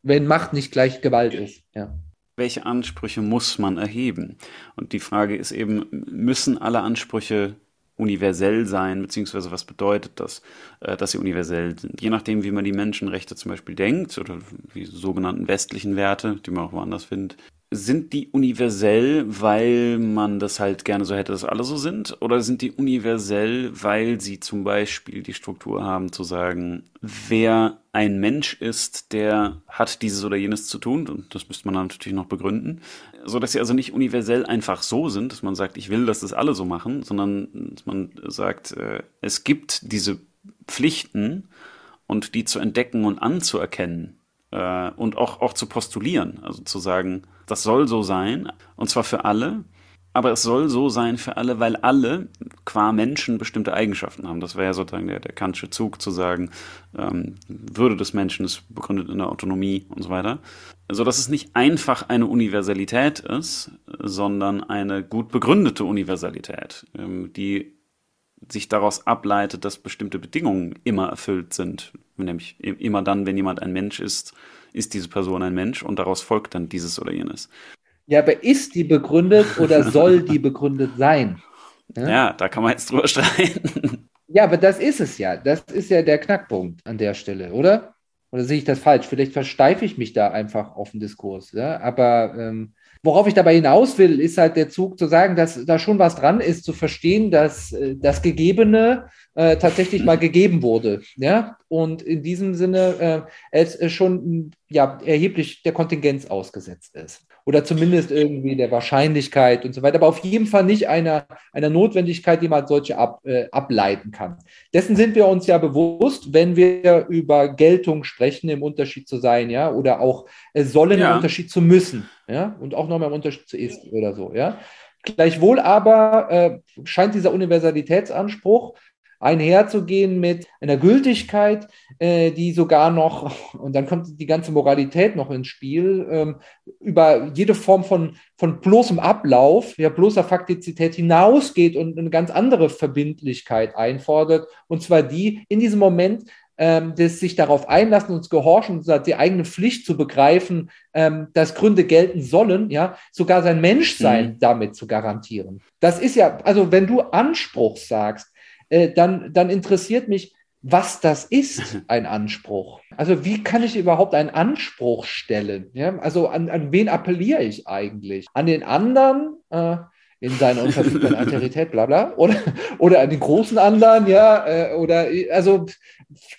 Wenn Macht nicht gleich Gewalt ist. Ja. Welche Ansprüche muss man erheben? Und die Frage ist eben, müssen alle Ansprüche universell sein, beziehungsweise was bedeutet das, äh, dass sie universell sind. Je nachdem, wie man die Menschenrechte zum Beispiel denkt oder die sogenannten westlichen Werte, die man auch woanders findet, sind die universell, weil man das halt gerne so hätte, dass alle so sind? Oder sind die universell, weil sie zum Beispiel die Struktur haben, zu sagen, wer ein Mensch ist, der hat dieses oder jenes zu tun, und das müsste man dann natürlich noch begründen, so dass sie also nicht universell einfach so sind, dass man sagt, ich will, dass das alle so machen, sondern dass man sagt, äh, es gibt diese Pflichten und die zu entdecken und anzuerkennen äh, und auch, auch zu postulieren, also zu sagen, das soll so sein, und zwar für alle, aber es soll so sein für alle, weil alle qua Menschen bestimmte Eigenschaften haben. Das wäre ja sozusagen der, der Kantsche Zug zu sagen, ähm, Würde des Menschen ist begründet in der Autonomie und so weiter. So dass es nicht einfach eine Universalität ist, sondern eine gut begründete Universalität, ähm, die sich daraus ableitet, dass bestimmte Bedingungen immer erfüllt sind. Nämlich immer dann, wenn jemand ein Mensch ist, ist diese Person ein Mensch und daraus folgt dann dieses oder jenes. Ja, aber ist die begründet oder soll die begründet sein? (laughs) Ja? ja, da kann man jetzt drüber (laughs) streiten. Ja, aber das ist es ja. Das ist ja der Knackpunkt an der Stelle, oder? Oder sehe ich das falsch? Vielleicht versteife ich mich da einfach auf den Diskurs. Ja? Aber ähm, worauf ich dabei hinaus will, ist halt der Zug zu sagen, dass da schon was dran ist, zu verstehen, dass äh, das Gegebene äh, tatsächlich mal gegeben wurde. Ja? Und in diesem Sinne äh, es schon ja, erheblich der Kontingenz ausgesetzt ist oder zumindest irgendwie der Wahrscheinlichkeit und so weiter, aber auf jeden Fall nicht einer, einer Notwendigkeit, die man solche ab, äh, ableiten kann. Dessen sind wir uns ja bewusst, wenn wir über Geltung sprechen, im Unterschied zu sein, ja, oder auch äh, sollen ja. im Unterschied zu müssen, ja, und auch nochmal im Unterschied zu ist oder so, ja. Gleichwohl aber äh, scheint dieser Universalitätsanspruch einherzugehen mit einer Gültigkeit, äh, die sogar noch, (laughs) und dann kommt die ganze Moralität noch ins Spiel, ähm, über jede Form von, von bloßem Ablauf, ja, bloßer Faktizität hinausgeht und eine ganz andere Verbindlichkeit einfordert, und zwar die in diesem Moment, ähm, des sich darauf einlassen, uns gehorchen, die eigene Pflicht zu begreifen, ähm, dass Gründe gelten sollen, ja, sogar sein Menschsein mhm. damit zu garantieren. Das ist ja, also wenn du Anspruch sagst, äh, dann, dann interessiert mich, was das ist, (laughs) ein Anspruch. Also wie kann ich überhaupt einen Anspruch stellen? Ja? Also an, an wen appelliere ich eigentlich? An den anderen? Äh, in seiner unverfügbaren (laughs) Alterität, bla bla, oder, oder an den großen anderen, ja, äh, oder also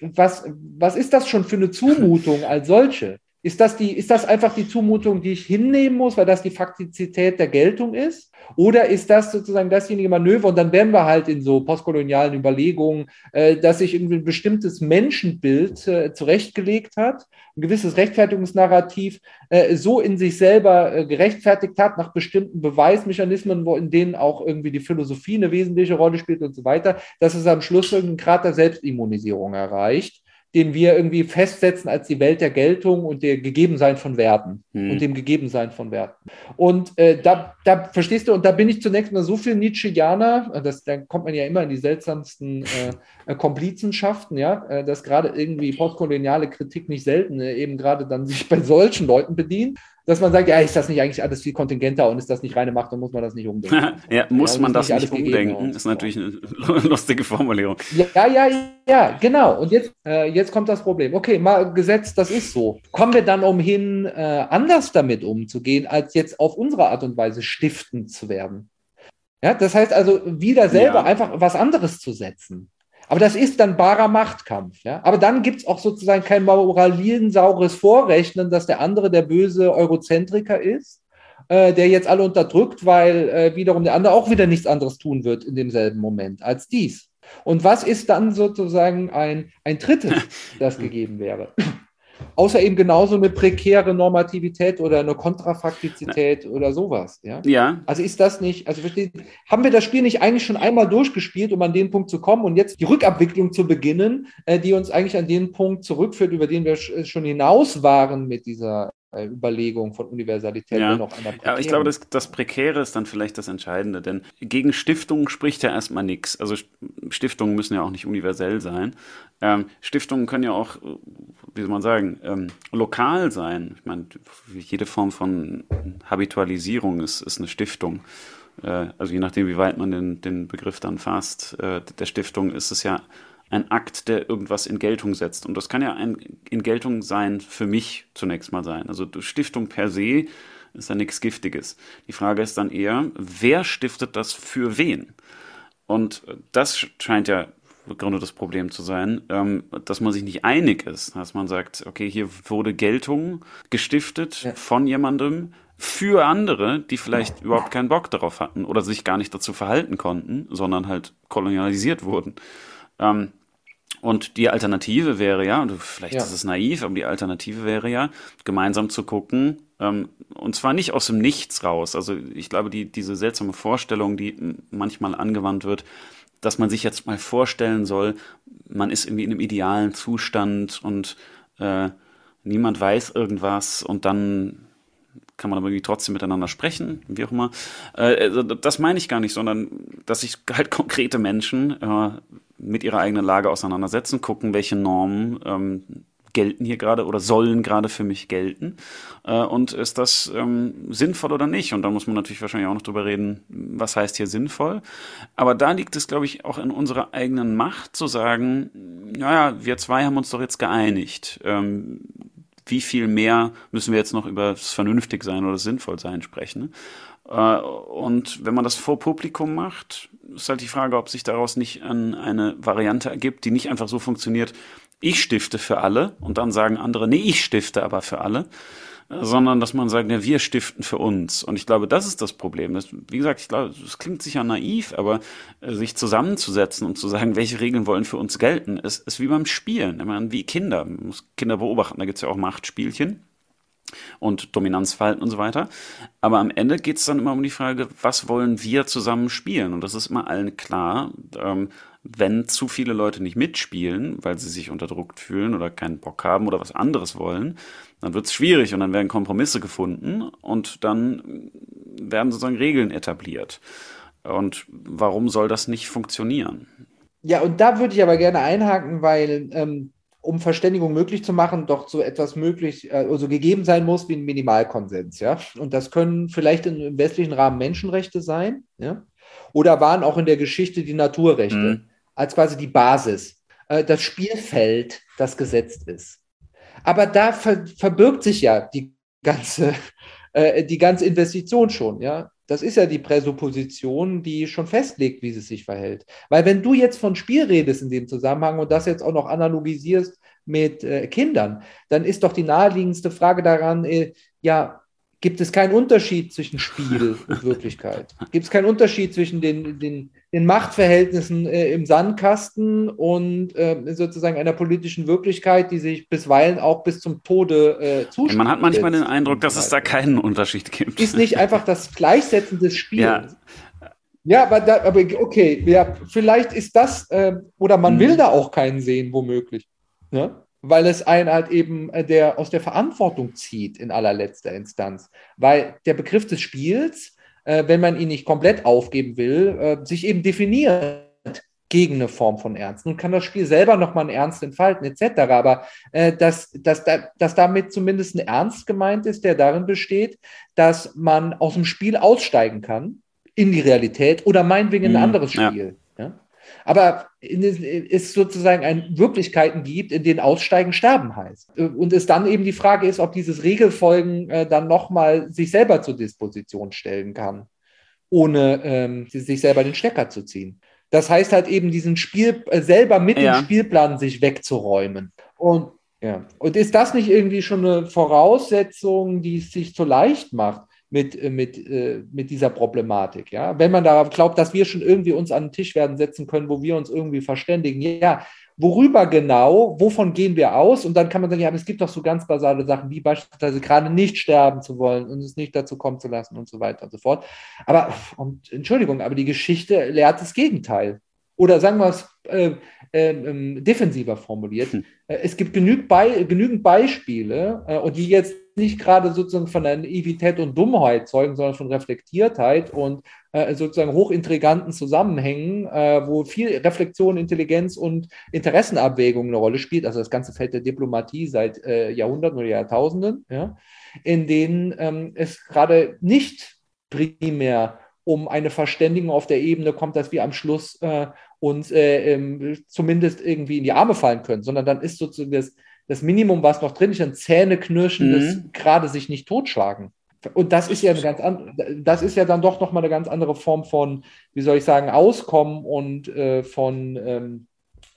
was, was ist das schon für eine Zumutung als solche? Ist das, die, ist das einfach die Zumutung, die ich hinnehmen muss, weil das die Faktizität der Geltung ist? Oder ist das sozusagen dasjenige Manöver? Und dann wären wir halt in so postkolonialen Überlegungen, äh, dass sich irgendwie ein bestimmtes Menschenbild äh, zurechtgelegt hat, ein gewisses Rechtfertigungsnarrativ äh, so in sich selber äh, gerechtfertigt hat, nach bestimmten Beweismechanismen, wo in denen auch irgendwie die Philosophie eine wesentliche Rolle spielt und so weiter, dass es am Schluss irgendeinen Grad der Selbstimmunisierung erreicht den wir irgendwie festsetzen als die Welt der Geltung und der Gegebensein von Werten hm. und dem Gegebensein von Werten. Und äh, da, da verstehst du, und da bin ich zunächst mal so viel Nietzscheaner, das, da kommt man ja immer in die seltsamsten äh Komplizenschaften, ja, äh, dass gerade irgendwie postkoloniale Kritik nicht selten äh, eben gerade dann sich bei solchen Leuten bedient dass man sagt, ja, ist das nicht eigentlich alles viel kontingenter und ist das nicht reine Macht, dann muss man das nicht umdenken. (laughs) ja, muss ja, man das nicht, nicht umdenken, ist natürlich eine (laughs) lustige Formulierung. Ja, ja, ja, genau. Und jetzt, äh, jetzt kommt das Problem. Okay, mal Gesetz, das ist so. Kommen wir dann umhin, äh, anders damit umzugehen, als jetzt auf unsere Art und Weise stiftend zu werden? Ja, das heißt also, wieder selber ja. einfach was anderes zu setzen. Aber das ist dann barer Machtkampf. Ja? Aber dann gibt es auch sozusagen kein moraliensaures Vorrechnen, dass der andere der böse Eurozentriker ist, äh, der jetzt alle unterdrückt, weil äh, wiederum der andere auch wieder nichts anderes tun wird in demselben Moment als dies. Und was ist dann sozusagen ein, ein drittes, (laughs) das gegeben wäre? Außer eben genauso eine prekäre Normativität oder eine Kontrafaktizität Na. oder sowas. Ja? ja. Also ist das nicht, also haben wir das Spiel nicht eigentlich schon einmal durchgespielt, um an den Punkt zu kommen und jetzt die Rückabwicklung zu beginnen, äh, die uns eigentlich an den Punkt zurückführt, über den wir schon hinaus waren mit dieser äh, Überlegung von Universalität ja. noch einer Ja, ich glaube, das, das Prekäre ist dann vielleicht das Entscheidende, denn gegen Stiftungen spricht ja erstmal nichts. Also Stiftungen müssen ja auch nicht universell sein. Ähm, Stiftungen können ja auch, wie soll man sagen, ähm, lokal sein. Ich meine, jede Form von Habitualisierung ist, ist eine Stiftung. Äh, also je nachdem, wie weit man den, den Begriff dann fasst, äh, der Stiftung ist es ja ein Akt, der irgendwas in Geltung setzt. Und das kann ja ein in Geltung sein für mich zunächst mal sein. Also Stiftung per se ist ja nichts Giftiges. Die Frage ist dann eher, wer stiftet das für wen? Und das scheint ja das Problem zu sein, ähm, dass man sich nicht einig ist, dass man sagt, okay, hier wurde Geltung gestiftet ja. von jemandem für andere, die vielleicht überhaupt keinen Bock darauf hatten oder sich gar nicht dazu verhalten konnten, sondern halt kolonialisiert wurden. Ähm, und die Alternative wäre ja, und vielleicht ja. ist es naiv, aber die Alternative wäre ja, gemeinsam zu gucken, ähm, und zwar nicht aus dem Nichts raus. Also ich glaube, die, diese seltsame Vorstellung, die manchmal angewandt wird, dass man sich jetzt mal vorstellen soll, man ist irgendwie in einem idealen Zustand und äh, niemand weiß irgendwas und dann kann man aber irgendwie trotzdem miteinander sprechen, wie auch immer. Äh, also das meine ich gar nicht, sondern dass sich (laughs) halt konkrete Menschen äh, mit ihrer eigenen Lage auseinandersetzen, gucken, welche Normen ähm, gelten hier gerade oder sollen gerade für mich gelten. Äh, und ist das ähm, sinnvoll oder nicht? Und da muss man natürlich wahrscheinlich auch noch drüber reden, was heißt hier sinnvoll. Aber da liegt es, glaube ich, auch in unserer eigenen Macht zu sagen, naja, wir zwei haben uns doch jetzt geeinigt. Ähm, wie viel mehr müssen wir jetzt noch über das vernünftig sein oder sinnvoll sein sprechen? Äh, und wenn man das vor Publikum macht, ist halt die Frage, ob sich daraus nicht eine Variante ergibt, die nicht einfach so funktioniert, ich stifte für alle und dann sagen andere, nee, ich stifte aber für alle, sondern dass man sagt, ja, wir stiften für uns. Und ich glaube, das ist das Problem. Das, wie gesagt, ich glaube, es klingt sicher naiv, aber äh, sich zusammenzusetzen und zu sagen, welche Regeln wollen für uns gelten, ist, ist wie beim Spielen. Ich meine, wie Kinder. Man muss Kinder beobachten. Da gibt es ja auch Machtspielchen und Dominanzverhalten und so weiter. Aber am Ende geht es dann immer um die Frage, was wollen wir zusammen spielen? Und das ist immer allen klar, ähm, wenn zu viele Leute nicht mitspielen, weil sie sich unterdrückt fühlen oder keinen Bock haben oder was anderes wollen, dann wird es schwierig und dann werden Kompromisse gefunden und dann werden sozusagen Regeln etabliert. Und warum soll das nicht funktionieren? Ja, und da würde ich aber gerne einhaken, weil ähm, um Verständigung möglich zu machen, doch so etwas möglich, also gegeben sein muss wie ein Minimalkonsens, ja. Und das können vielleicht im westlichen Rahmen Menschenrechte sein, ja, oder waren auch in der Geschichte die Naturrechte mhm. Als quasi die Basis, äh, das Spielfeld, das gesetzt ist. Aber da ver verbirgt sich ja die ganze, (laughs) äh, die ganze Investition schon, ja. Das ist ja die Präsupposition, die schon festlegt, wie es sich verhält. Weil wenn du jetzt von Spiel redest in dem Zusammenhang und das jetzt auch noch analogisierst mit äh, Kindern, dann ist doch die naheliegendste Frage daran, ja, gibt es keinen Unterschied zwischen Spiel und Wirklichkeit? Gibt es keinen Unterschied zwischen den, den, den Machtverhältnissen äh, im Sandkasten und äh, sozusagen einer politischen Wirklichkeit, die sich bisweilen auch bis zum Tode äh, zuspielt? Man hat manchmal den Eindruck, dass es da keinen Unterschied gibt. Ist nicht einfach das Gleichsetzen des Spiels. Ja. Ja, aber, da, aber okay, ja, vielleicht ist das, äh, oder man hm. will da auch keinen sehen, womöglich. Ja? Weil es einen halt eben äh, der, aus der Verantwortung zieht in allerletzter Instanz. Weil der Begriff des Spiels, äh, wenn man ihn nicht komplett aufgeben will, äh, sich eben definiert gegen eine Form von Ernst. Nun kann das Spiel selber nochmal einen Ernst entfalten, etc. Aber äh, dass, dass, dass damit zumindest ein Ernst gemeint ist, der darin besteht, dass man aus dem Spiel aussteigen kann in die Realität oder meinetwegen in ein mhm, anderes Spiel. Ja. Aber es sozusagen ein Wirklichkeiten gibt, in denen Aussteigen sterben heißt. Und es dann eben die Frage ist, ob dieses Regelfolgen äh, dann nochmal sich selber zur Disposition stellen kann, ohne ähm, sich selber den Stecker zu ziehen. Das heißt halt eben, diesen Spiel äh, selber mit ja. dem Spielplan sich wegzuräumen. Und ja, und ist das nicht irgendwie schon eine Voraussetzung, die es sich so leicht macht? Mit, äh, mit, äh, mit dieser Problematik. Ja? Wenn man darauf glaubt, dass wir schon irgendwie uns an den Tisch werden setzen können, wo wir uns irgendwie verständigen, ja, worüber genau, wovon gehen wir aus? Und dann kann man sagen, ja, aber es gibt doch so ganz basale Sachen, wie beispielsweise gerade nicht sterben zu wollen und es nicht dazu kommen zu lassen und so weiter und so fort. Aber, und, Entschuldigung, aber die Geschichte lehrt das Gegenteil. Oder sagen wir es äh, äh, ähm, defensiver formuliert. Hm. Äh, es gibt genügend, Be genügend Beispiele, äh, und die jetzt nicht gerade sozusagen von Naivität und Dummheit zeugen, sondern von Reflektiertheit und äh, sozusagen hochintriganten Zusammenhängen, äh, wo viel Reflexion, Intelligenz und Interessenabwägung eine Rolle spielt. Also das ganze Feld der Diplomatie seit Jahrhunderten oder Jahrtausenden, ja, in denen ähm, es gerade nicht primär um eine Verständigung auf der Ebene kommt, dass wir am Schluss äh, uns äh, ähm, zumindest irgendwie in die Arme fallen können, sondern dann ist sozusagen das, das Minimum, was noch drin ist, ein Zähneknirschendes, mhm. gerade sich nicht totschlagen. Und das ist ja eine ganz andere, das ist ja dann doch nochmal eine ganz andere Form von, wie soll ich sagen, Auskommen und äh, von ähm,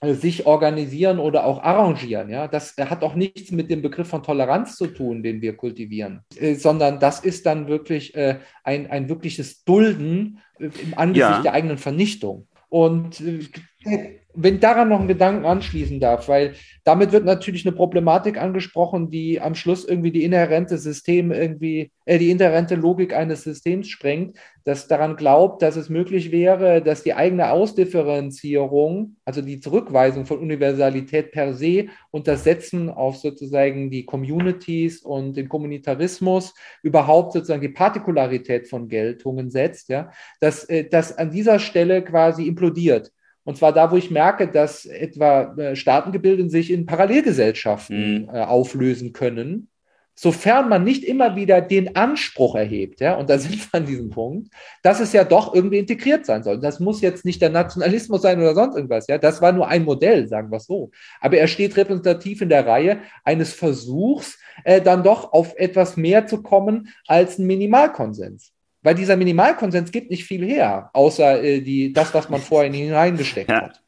sich organisieren oder auch arrangieren. Ja? Das hat auch nichts mit dem Begriff von Toleranz zu tun, den wir kultivieren, äh, sondern das ist dann wirklich äh, ein, ein wirkliches Dulden äh, im Angesicht ja. der eigenen Vernichtung. Und äh, wenn daran noch einen Gedanken anschließen darf, weil damit wird natürlich eine Problematik angesprochen, die am Schluss irgendwie die inhärente System irgendwie, äh, die inhärente Logik eines Systems sprengt, das daran glaubt, dass es möglich wäre, dass die eigene Ausdifferenzierung, also die Zurückweisung von Universalität per se und das Setzen auf sozusagen die Communities und den Kommunitarismus überhaupt sozusagen die Partikularität von Geltungen setzt, ja, dass äh, das an dieser Stelle quasi implodiert. Und zwar da, wo ich merke, dass etwa äh, Staatengebilde sich in Parallelgesellschaften mhm. äh, auflösen können, sofern man nicht immer wieder den Anspruch erhebt, ja, und da sind wir an diesem Punkt, dass es ja doch irgendwie integriert sein soll. Das muss jetzt nicht der Nationalismus sein oder sonst irgendwas, ja. Das war nur ein Modell, sagen wir es so. Aber er steht repräsentativ in der Reihe eines Versuchs, äh, dann doch auf etwas mehr zu kommen als ein Minimalkonsens. Weil dieser Minimalkonsens gibt nicht viel her, außer äh, die, das, was man vorhin hineingesteckt ja. hat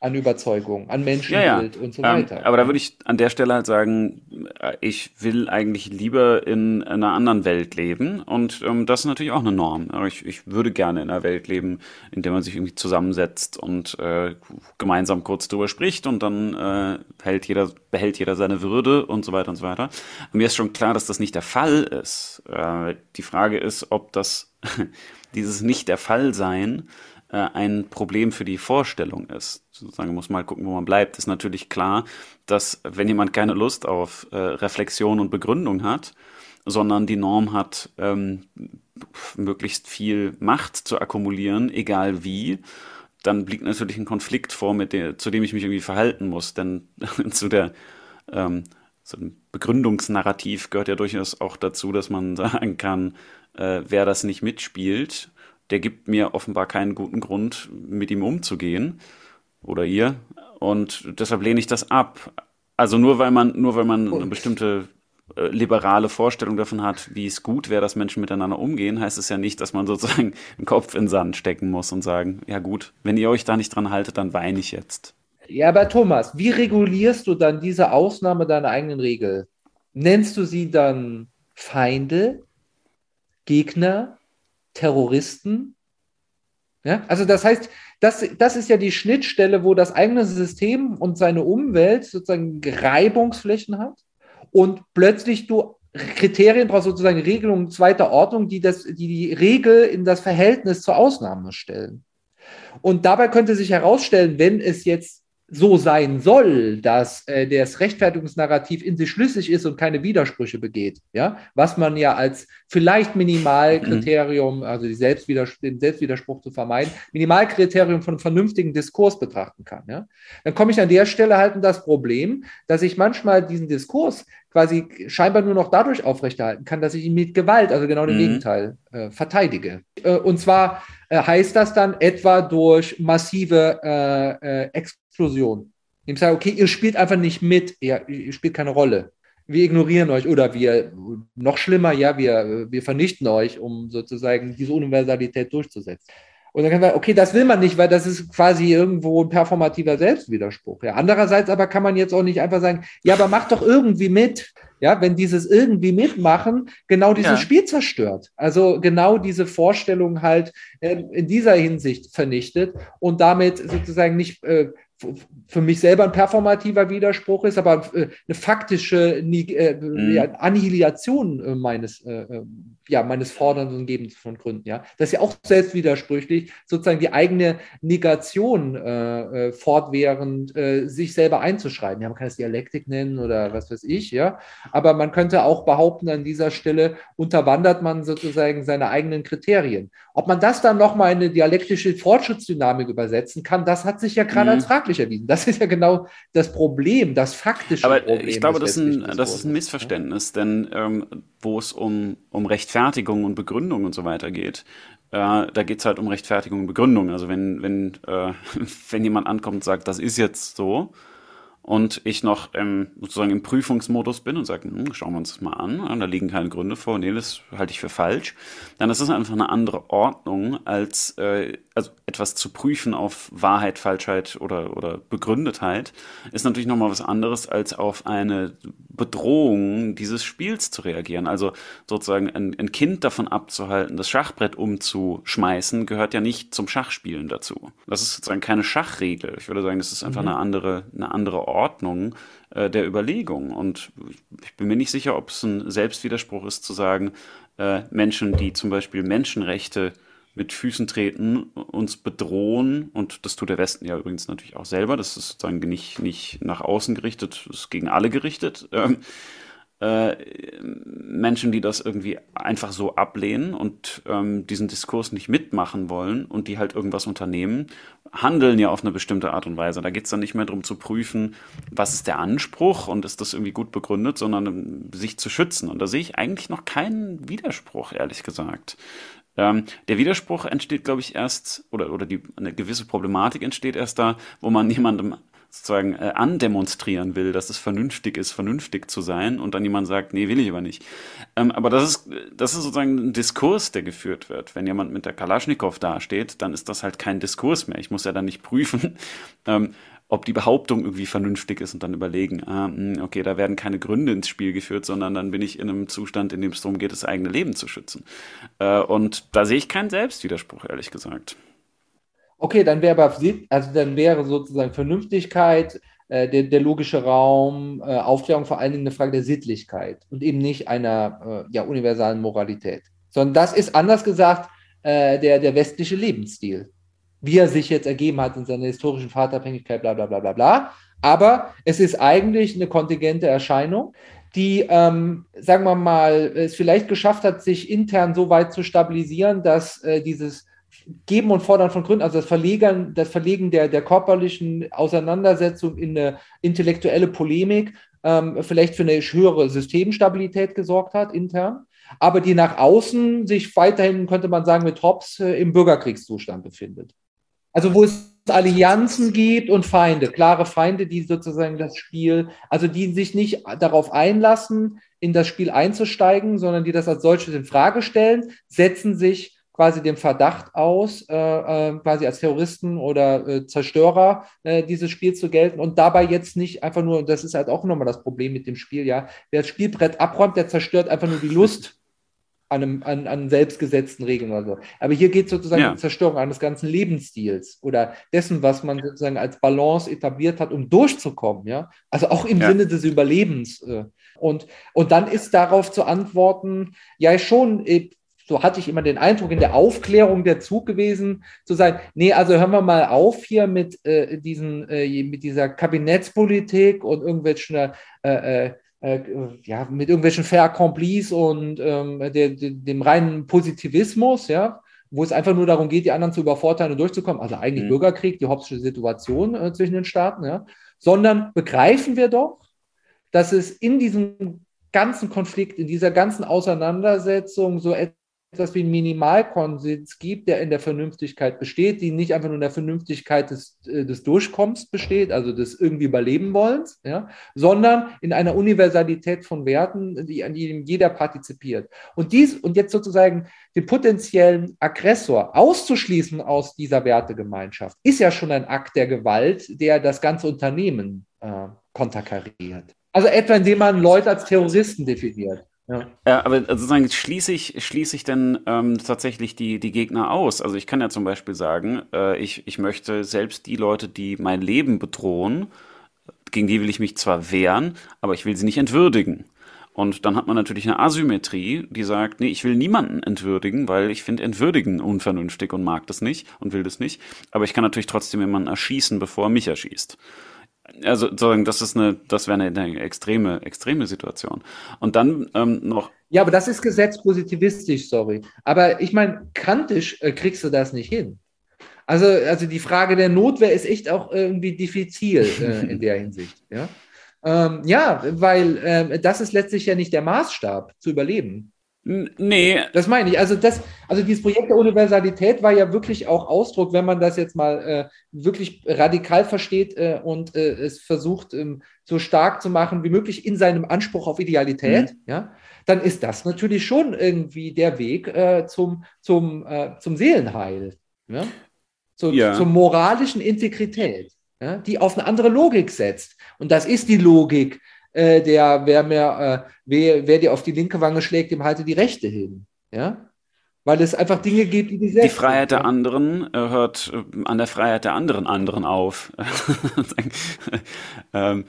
an Überzeugung, an Menschenbild ja, ja. und so ähm, weiter. aber da würde ich an der Stelle halt sagen, äh, ich will eigentlich lieber in einer anderen Welt leben und ähm, das ist natürlich auch eine Norm. Aber ich, ich würde gerne in einer Welt leben, in der man sich irgendwie zusammensetzt und äh, gemeinsam kurz drüber spricht und dann äh, hält jeder, behält jeder seine Würde und so weiter und so weiter. Und mir ist schon klar, dass das nicht der Fall ist. Äh, die Frage ist, ob das (laughs) dieses nicht äh, ein Problem für die Vorstellung ist. Sozusagen muss mal gucken, wo man bleibt. Ist natürlich klar, dass wenn jemand keine Lust auf äh, Reflexion und Begründung hat, sondern die Norm hat, ähm, möglichst viel Macht zu akkumulieren, egal wie, dann liegt natürlich ein Konflikt vor, mit der, zu dem ich mich irgendwie verhalten muss. Denn (laughs) zu der ähm, so ein Begründungsnarrativ gehört ja durchaus auch dazu, dass man (laughs) sagen kann, äh, wer das nicht mitspielt, der gibt mir offenbar keinen guten Grund, mit ihm umzugehen oder ihr. Und deshalb lehne ich das ab. Also nur weil man, nur weil man eine bestimmte äh, liberale Vorstellung davon hat, wie es gut wäre, dass Menschen miteinander umgehen, heißt es ja nicht, dass man sozusagen (laughs) den Kopf in den Sand stecken muss und sagen, ja gut, wenn ihr euch da nicht dran haltet, dann weine ich jetzt. Ja, aber Thomas, wie regulierst du dann diese Ausnahme deiner eigenen Regel? Nennst du sie dann Feinde, Gegner, Terroristen. Ja, also das heißt, das, das ist ja die Schnittstelle, wo das eigene System und seine Umwelt sozusagen Reibungsflächen hat und plötzlich du Kriterien brauchst, sozusagen Regelungen zweiter Ordnung, die, das, die die Regel in das Verhältnis zur Ausnahme stellen. Und dabei könnte sich herausstellen, wenn es jetzt so sein soll, dass äh, das Rechtfertigungsnarrativ in sich schlüssig ist und keine Widersprüche begeht, ja, was man ja als vielleicht Minimalkriterium, also die Selbstwiders den Selbstwiderspruch zu vermeiden, Minimalkriterium von vernünftigen Diskurs betrachten kann, ja, dann komme ich an der Stelle halt in das Problem, dass ich manchmal diesen Diskurs quasi scheinbar nur noch dadurch aufrechterhalten kann, dass ich ihn mit Gewalt, also genau dem mhm. Gegenteil, äh, verteidige. Äh, und zwar äh, heißt das dann etwa durch massive äh, äh, Explosion. Ich sage, okay, ihr spielt einfach nicht mit, ihr, ihr spielt keine Rolle. Wir ignorieren euch oder wir, noch schlimmer, ja, wir, wir vernichten euch, um sozusagen diese Universalität durchzusetzen. Und dann kann man, okay, das will man nicht, weil das ist quasi irgendwo ein performativer Selbstwiderspruch. Ja. Andererseits aber kann man jetzt auch nicht einfach sagen, ja, aber mach doch irgendwie mit. Ja, wenn dieses irgendwie mitmachen genau dieses ja. Spiel zerstört. Also genau diese Vorstellung halt äh, in dieser Hinsicht vernichtet und damit sozusagen nicht äh, für mich selber ein performativer Widerspruch ist, aber äh, eine faktische äh, mhm. Annihilation äh, meines, ja, meines Forderns und Gebens von Gründen. Ja, das ist ja auch selbstwidersprüchlich, sozusagen die eigene Negation äh, fortwährend äh, sich selber einzuschreiben. Ja, man kann es Dialektik nennen oder was weiß ich, ja. Aber man könnte auch behaupten, an dieser Stelle unterwandert man sozusagen seine eigenen Kriterien. Ob man das dann nochmal in eine dialektische Fortschrittsdynamik übersetzen kann, das hat sich ja gerade mhm. als fraglich erwiesen. Das ist ja genau das Problem, das faktische Aber Problem. Ich glaube, das, ein, das ist ein Missverständnis, denn ähm, wo es um, um Rechtfertigung und Begründung und so weiter geht, äh, da geht es halt um Rechtfertigung und Begründung. Also wenn, wenn, äh, (laughs) wenn jemand ankommt und sagt, das ist jetzt so, und ich noch ähm, sozusagen im Prüfungsmodus bin und sage, hm, schauen wir uns das mal an, da liegen keine Gründe vor, nee, das halte ich für falsch, dann ist es einfach eine andere Ordnung, als äh, also etwas zu prüfen auf Wahrheit, Falschheit oder, oder Begründetheit, ist natürlich nochmal was anderes, als auf eine Bedrohung dieses Spiels zu reagieren. Also sozusagen ein, ein Kind davon abzuhalten, das Schachbrett umzuschmeißen, gehört ja nicht zum Schachspielen dazu. Das ist sozusagen keine Schachregel. Ich würde sagen, das ist einfach mhm. eine andere, eine andere Ordnung äh, der Überlegung. Und ich bin mir nicht sicher, ob es ein Selbstwiderspruch ist zu sagen, äh, Menschen, die zum Beispiel Menschenrechte mit Füßen treten, uns bedrohen, und das tut der Westen ja übrigens natürlich auch selber, das ist sozusagen nicht, nicht nach außen gerichtet, das ist gegen alle gerichtet. Ähm, äh, Menschen, die das irgendwie einfach so ablehnen und ähm, diesen Diskurs nicht mitmachen wollen und die halt irgendwas unternehmen, handeln ja auf eine bestimmte Art und Weise. Da geht es dann nicht mehr darum zu prüfen, was ist der Anspruch und ist das irgendwie gut begründet, sondern um, sich zu schützen. Und da sehe ich eigentlich noch keinen Widerspruch, ehrlich gesagt. Ähm, der Widerspruch entsteht, glaube ich, erst, oder, oder die, eine gewisse Problematik entsteht erst da, wo man jemandem sozusagen äh, andemonstrieren will, dass es vernünftig ist, vernünftig zu sein und dann jemand sagt, nee, will ich aber nicht. Ähm, aber das ist, das ist sozusagen ein Diskurs, der geführt wird. Wenn jemand mit der Kalaschnikow dasteht, dann ist das halt kein Diskurs mehr. Ich muss ja dann nicht prüfen, (laughs) ähm, ob die Behauptung irgendwie vernünftig ist und dann überlegen, ah, hm, okay, da werden keine Gründe ins Spiel geführt, sondern dann bin ich in einem Zustand, in dem es darum geht, das eigene Leben zu schützen. Äh, und da sehe ich keinen Selbstwiderspruch, ehrlich gesagt. Okay, dann wäre aber, also dann wäre sozusagen Vernünftigkeit, äh, der, der, logische Raum, äh, Aufklärung vor allen Dingen eine Frage der Sittlichkeit und eben nicht einer äh, ja, universalen Moralität. Sondern das ist anders gesagt äh, der, der westliche Lebensstil wie er sich jetzt ergeben hat in seiner historischen Vaterabhängigkeit, bla bla bla bla bla. Aber es ist eigentlich eine kontingente Erscheinung, die, ähm, sagen wir mal, es vielleicht geschafft hat, sich intern so weit zu stabilisieren, dass äh, dieses Geben und Fordern von Gründen, also das Verlegen, das Verlegen der, der körperlichen Auseinandersetzung in eine intellektuelle Polemik, ähm, vielleicht für eine höhere Systemstabilität gesorgt hat, intern, aber die nach außen sich weiterhin, könnte man sagen, mit Hobbes äh, im Bürgerkriegszustand befindet. Also wo es Allianzen gibt und Feinde, klare Feinde, die sozusagen das Spiel, also die sich nicht darauf einlassen, in das Spiel einzusteigen, sondern die das als solches in Frage stellen, setzen sich quasi dem Verdacht aus, äh, äh, quasi als Terroristen oder äh, Zerstörer äh, dieses Spiel zu gelten und dabei jetzt nicht einfach nur, das ist halt auch nochmal das Problem mit dem Spiel, ja, wer das Spielbrett abräumt, der zerstört einfach nur die Lust an, einem, an, an selbstgesetzten Regeln oder so. Aber hier geht es sozusagen ja. um Zerstörung eines ganzen Lebensstils oder dessen, was man sozusagen als Balance etabliert hat, um durchzukommen. Ja? Also auch im ja. Sinne des Überlebens. Äh. Und, und dann ist darauf zu antworten, ja schon, äh, so hatte ich immer den Eindruck, in der Aufklärung der Zug gewesen, zu sein, nee, also hören wir mal auf hier mit, äh, diesen, äh, mit dieser Kabinettspolitik und irgendwelchen äh, äh äh, ja, mit irgendwelchen Fair Accomplis und ähm, der, der, dem reinen Positivismus, ja, wo es einfach nur darum geht, die anderen zu übervorteilen und durchzukommen, also eigentlich mhm. Bürgerkrieg, die Hobbsche Situation äh, zwischen den Staaten, ja, sondern begreifen wir doch, dass es in diesem ganzen Konflikt, in dieser ganzen Auseinandersetzung so etwas wie einen Minimalkonsens gibt, der in der Vernünftigkeit besteht, die nicht einfach nur in der Vernünftigkeit des, äh, des Durchkommens besteht, also des irgendwie Überleben wollens, ja, sondern in einer Universalität von Werten, die an jedem jeder partizipiert. Und dies und jetzt sozusagen den potenziellen Aggressor auszuschließen aus dieser Wertegemeinschaft, ist ja schon ein Akt der Gewalt, der das ganze Unternehmen äh, konterkariert. Also etwa indem man Leute als Terroristen definiert. Ja. ja, aber sozusagen schließe ich, schließe ich denn ähm, tatsächlich die, die Gegner aus? Also ich kann ja zum Beispiel sagen, äh, ich, ich möchte selbst die Leute, die mein Leben bedrohen, gegen die will ich mich zwar wehren, aber ich will sie nicht entwürdigen. Und dann hat man natürlich eine Asymmetrie, die sagt, nee, ich will niemanden entwürdigen, weil ich finde Entwürdigen unvernünftig und mag das nicht und will das nicht. Aber ich kann natürlich trotzdem jemanden erschießen, bevor er mich erschießt also sozusagen, das ist eine, das wäre eine, eine, extreme, extreme Situation. Und dann ähm, noch. Ja, aber das ist gesetzpositivistisch, sorry. Aber ich meine, kantisch äh, kriegst du das nicht hin. Also, also die Frage der Notwehr ist echt auch irgendwie diffizil äh, (laughs) in der Hinsicht. Ja, ähm, ja weil äh, das ist letztlich ja nicht der Maßstab zu überleben. Nee. Das meine ich. Also, das, also dieses Projekt der Universalität war ja wirklich auch Ausdruck, wenn man das jetzt mal äh, wirklich radikal versteht äh, und äh, es versucht, ähm, so stark zu machen wie möglich in seinem Anspruch auf Idealität, mhm. ja, dann ist das natürlich schon irgendwie der Weg äh, zum, zum, äh, zum Seelenheil, ja? Zu, ja. zur moralischen Integrität, ja? die auf eine andere Logik setzt. Und das ist die Logik äh, der, wer mir, äh, wer, wer dir auf die linke Wange schlägt, dem halte die rechte hin. Ja? Weil es einfach Dinge gibt, die die selbst. Die Freiheit der anderen äh, hört äh, an der Freiheit der anderen anderen auf. (laughs) ähm,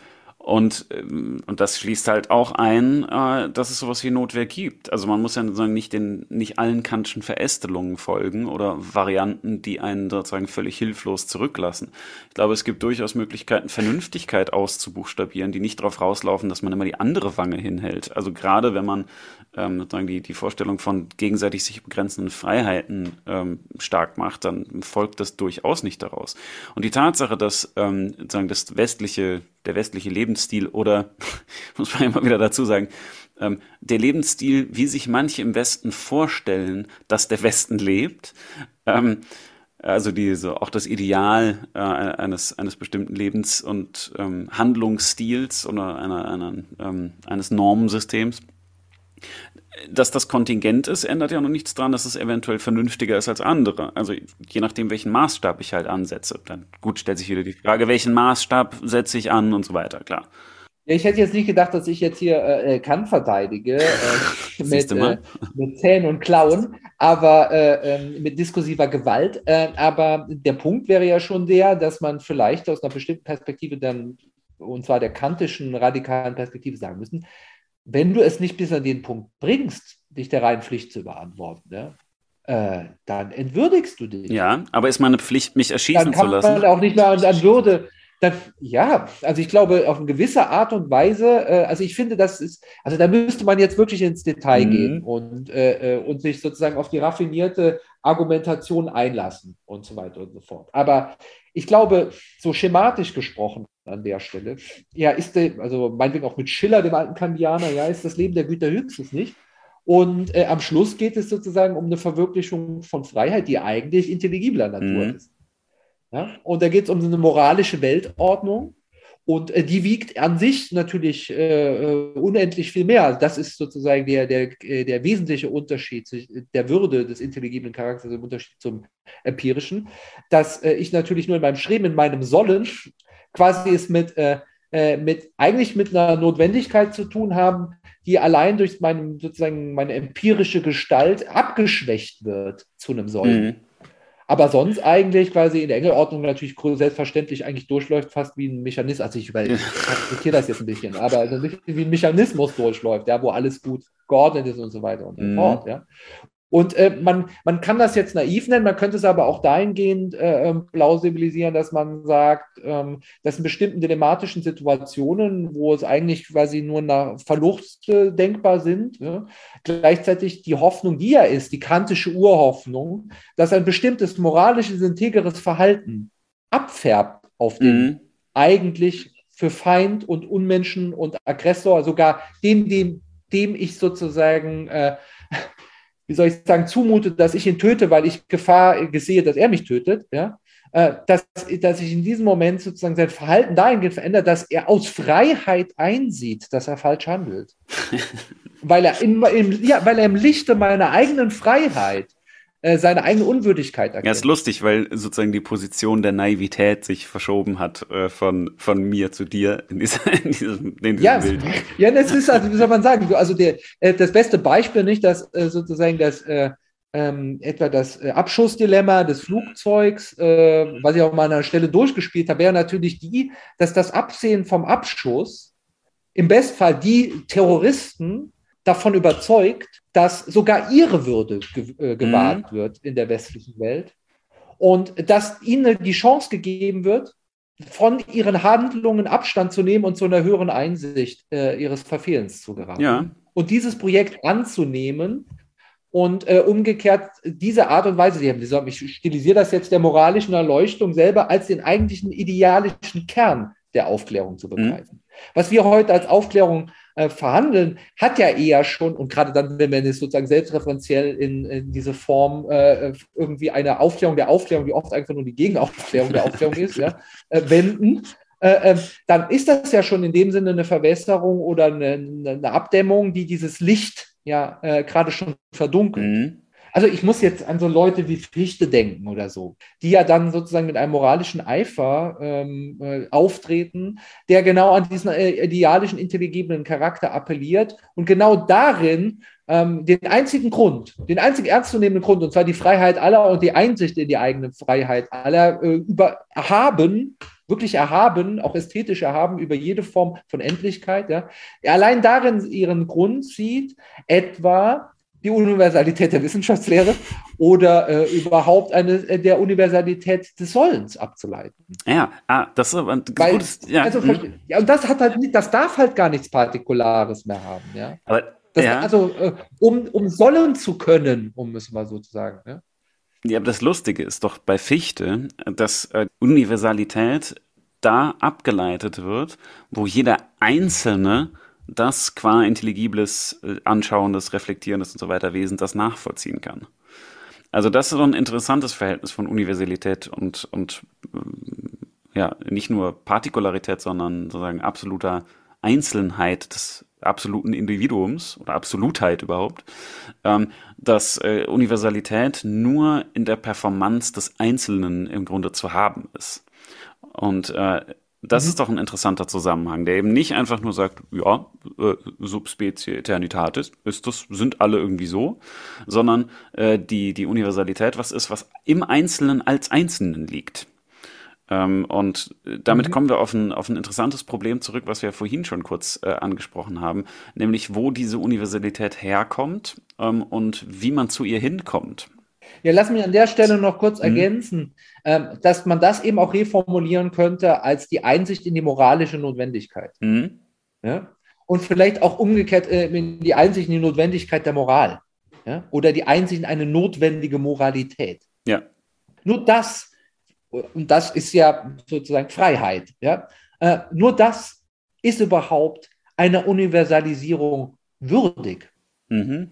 und, ähm, und das schließt halt auch ein, äh, dass es sowas wie Notwehr gibt. Also man muss ja sozusagen nicht, den, nicht allen kantischen Verästelungen folgen oder Varianten, die einen sozusagen völlig hilflos zurücklassen. Ich glaube, es gibt durchaus Möglichkeiten, Vernünftigkeit auszubuchstabieren, die nicht darauf rauslaufen, dass man immer die andere Wange hinhält. Also gerade wenn man ähm, sozusagen die, die Vorstellung von gegenseitig sich begrenzenden Freiheiten ähm, stark macht, dann folgt das durchaus nicht daraus. Und die Tatsache, dass ähm, sozusagen das westliche, der westliche Lebensstil oder, (laughs) muss man immer wieder dazu sagen, ähm, der Lebensstil, wie sich manche im Westen vorstellen, dass der Westen lebt, ähm, also diese, auch das Ideal äh, eines, eines bestimmten Lebens- und ähm, Handlungsstils oder einer, einer, ähm, eines Normensystems dass das Kontingent ist, ändert ja noch nichts daran, dass es eventuell vernünftiger ist als andere. Also je nachdem, welchen Maßstab ich halt ansetze. Dann gut stellt sich wieder die Frage, welchen Maßstab setze ich an und so weiter, klar. Ich hätte jetzt nicht gedacht, dass ich jetzt hier äh, äh Kant verteidige äh, (laughs) mit, äh, mit Zähnen und Klauen, aber äh, ähm, mit diskursiver Gewalt. Äh, aber der Punkt wäre ja schon der, dass man vielleicht aus einer bestimmten Perspektive dann, und zwar der kantischen radikalen Perspektive sagen müssen, wenn du es nicht bis an den Punkt bringst, dich der reinen Pflicht zu beantworten, ja, äh, dann entwürdigst du dich. Ja, aber ist meine Pflicht, mich erschießen zu lassen? Dann kann man auch nicht mehr an, an Würde. Dann, ja, also ich glaube, auf eine gewisse Art und Weise, äh, also ich finde, das ist, also da müsste man jetzt wirklich ins Detail mhm. gehen und, äh, äh und sich sozusagen auf die raffinierte Argumentation einlassen und so weiter und so fort. Aber ich glaube, so schematisch gesprochen an der Stelle, ja, ist der, also meinetwegen auch mit Schiller, dem alten Kandianer, ja, ist das Leben der Güter höchstens nicht. Und äh, am Schluss geht es sozusagen um eine Verwirklichung von Freiheit, die eigentlich intelligibler Natur mhm. ist. Ja? Und da geht es um eine moralische Weltordnung, und äh, die wiegt an sich natürlich äh, äh, unendlich viel mehr. Das ist sozusagen der, der, äh, der wesentliche Unterschied der Würde des intelligiblen Charakters im Unterschied zum empirischen, dass äh, ich natürlich nur in meinem Streben, in meinem Sollen quasi es mit, äh, mit eigentlich mit einer Notwendigkeit zu tun haben, die allein durch meinem, sozusagen meine empirische Gestalt abgeschwächt wird zu einem Sollen. Mhm aber sonst eigentlich quasi in der Engelordnung natürlich selbstverständlich eigentlich durchläuft, fast wie ein Mechanismus. Also ich, ich das jetzt ein bisschen, aber also wie ein Mechanismus durchläuft, ja, wo alles gut geordnet ist und so weiter und so mhm. fort. Ja. Und äh, man, man kann das jetzt naiv nennen, man könnte es aber auch dahingehend äh, ähm, plausibilisieren, dass man sagt, ähm, dass in bestimmten dilematischen Situationen, wo es eigentlich quasi nur nach Verlust äh, denkbar sind, ja, gleichzeitig die Hoffnung, die ja ist, die kantische Urhoffnung, dass ein bestimmtes moralisches, integeres Verhalten abfärbt auf den mhm. eigentlich für Feind und Unmenschen und Aggressor, sogar dem, dem, dem ich sozusagen äh, wie soll ich sagen, zumute, dass ich ihn töte, weil ich Gefahr sehe, dass er mich tötet, ja, äh, dass, dass sich in diesem Moment sozusagen sein Verhalten dahingehend verändert, dass er aus Freiheit einsieht, dass er falsch handelt. (laughs) weil, er in, im, ja, weil er im Lichte meiner eigenen Freiheit seine eigene Unwürdigkeit erkennt. Ja, ist lustig, weil sozusagen die Position der Naivität sich verschoben hat äh, von, von mir zu dir in, dieser, (laughs) in diesem, in diesem ja, Bild. (laughs) Ja, das ist, also, wie soll man sagen, also der, äh, das beste Beispiel nicht, dass äh, sozusagen das äh, ähm, etwa das äh, Abschussdilemma des Flugzeugs, äh, was ich auch mal an einer Stelle durchgespielt habe, wäre natürlich die, dass das Absehen vom Abschuss im Bestfall die Terroristen davon überzeugt, dass sogar ihre Würde ge äh, gewahrt mhm. wird in der westlichen Welt und dass ihnen die Chance gegeben wird, von ihren Handlungen Abstand zu nehmen und zu einer höheren Einsicht äh, ihres Verfehlens zu geraten. Ja. Und dieses Projekt anzunehmen und äh, umgekehrt diese Art und Weise, ich stilisiere das jetzt der moralischen Erleuchtung selber als den eigentlichen idealischen Kern der Aufklärung zu mhm. begreifen. Mhm. Was wir heute als Aufklärung äh, verhandeln, hat ja eher schon, und gerade dann, wenn wir es sozusagen selbstreferenziell in, in diese Form äh, irgendwie eine Aufklärung der Aufklärung, die oft einfach nur die Gegenaufklärung der Aufklärung ist, ja, äh, wenden, äh, ähm, dann ist das ja schon in dem Sinne eine Verwässerung oder eine, eine Abdämmung, die dieses Licht ja äh, gerade schon verdunkelt. Mhm. Also ich muss jetzt an so Leute wie Fichte denken oder so, die ja dann sozusagen mit einem moralischen Eifer ähm, äh, auftreten, der genau an diesen äh, idealischen, intelligiblen Charakter appelliert und genau darin ähm, den einzigen Grund, den einzigen ernstzunehmenden Grund, und zwar die Freiheit aller und die Einsicht in die eigene Freiheit aller, äh, über erhaben, wirklich erhaben, auch ästhetisch erhaben über jede Form von Endlichkeit, ja, allein darin ihren Grund sieht, etwa die Universalität der Wissenschaftslehre oder äh, überhaupt eine äh, der Universalität des Sollens abzuleiten. Ja, ah, das ist aber ein Weil, gutes, ja. Also, mhm. ja, und das hat halt nicht, das darf halt gar nichts Partikulares mehr haben, ja. Aber, das, ja. Also, äh, um, um sollen zu können, um es mal so zu sagen, ja. Ja, aber das Lustige ist doch bei Fichte, dass äh, Universalität da abgeleitet wird, wo jeder Einzelne das qua intelligibles, äh, anschauendes, reflektierendes und so weiter Wesen das nachvollziehen kann. Also das ist so ein interessantes Verhältnis von Universalität und, und äh, ja, nicht nur Partikularität, sondern sozusagen absoluter Einzelnheit des absoluten Individuums oder Absolutheit überhaupt, ähm, dass äh, Universalität nur in der Performance des Einzelnen im Grunde zu haben ist. Und äh, das mhm. ist doch ein interessanter Zusammenhang, der eben nicht einfach nur sagt, ja, äh, Subspezie Eternitatis, ist das, sind alle irgendwie so, sondern äh, die, die Universalität was ist, was im Einzelnen als Einzelnen liegt. Ähm, und damit mhm. kommen wir auf ein, auf ein interessantes Problem zurück, was wir vorhin schon kurz äh, angesprochen haben, nämlich wo diese Universalität herkommt ähm, und wie man zu ihr hinkommt. Ja, lass mich an der Stelle noch kurz mhm. ergänzen, ähm, dass man das eben auch reformulieren könnte als die Einsicht in die moralische Notwendigkeit. Mhm. Ja? Und vielleicht auch umgekehrt äh, die Einsicht in die Notwendigkeit der Moral. Ja? Oder die Einsicht in eine notwendige Moralität. Ja. Nur das, und das ist ja sozusagen Freiheit, ja? Äh, nur das ist überhaupt einer Universalisierung würdig. Mhm.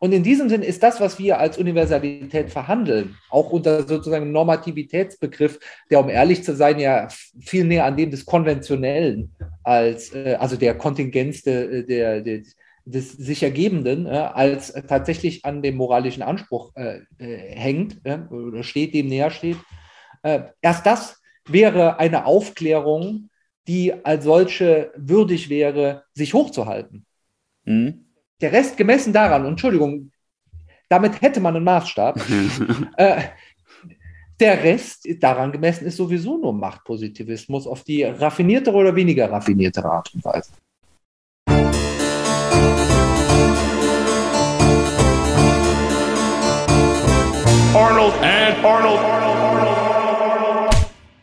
Und in diesem Sinn ist das, was wir als Universalität verhandeln, auch unter sozusagen Normativitätsbegriff, der, um ehrlich zu sein, ja viel näher an dem des Konventionellen als, äh, also der Kontingenz de, der, der, des sich Ergebenden, äh, als tatsächlich an dem moralischen Anspruch äh, äh hängt oder steht, dem näher steht. Äh, erst das wäre eine Aufklärung, die als solche würdig wäre, sich hochzuhalten. Mhm. Der Rest gemessen daran, Entschuldigung, damit hätte man einen Maßstab. (laughs) äh, der Rest daran gemessen ist sowieso nur Machtpositivismus auf die raffiniertere oder weniger raffinierte Art und Weise. Arnold and Arnold, Arnold.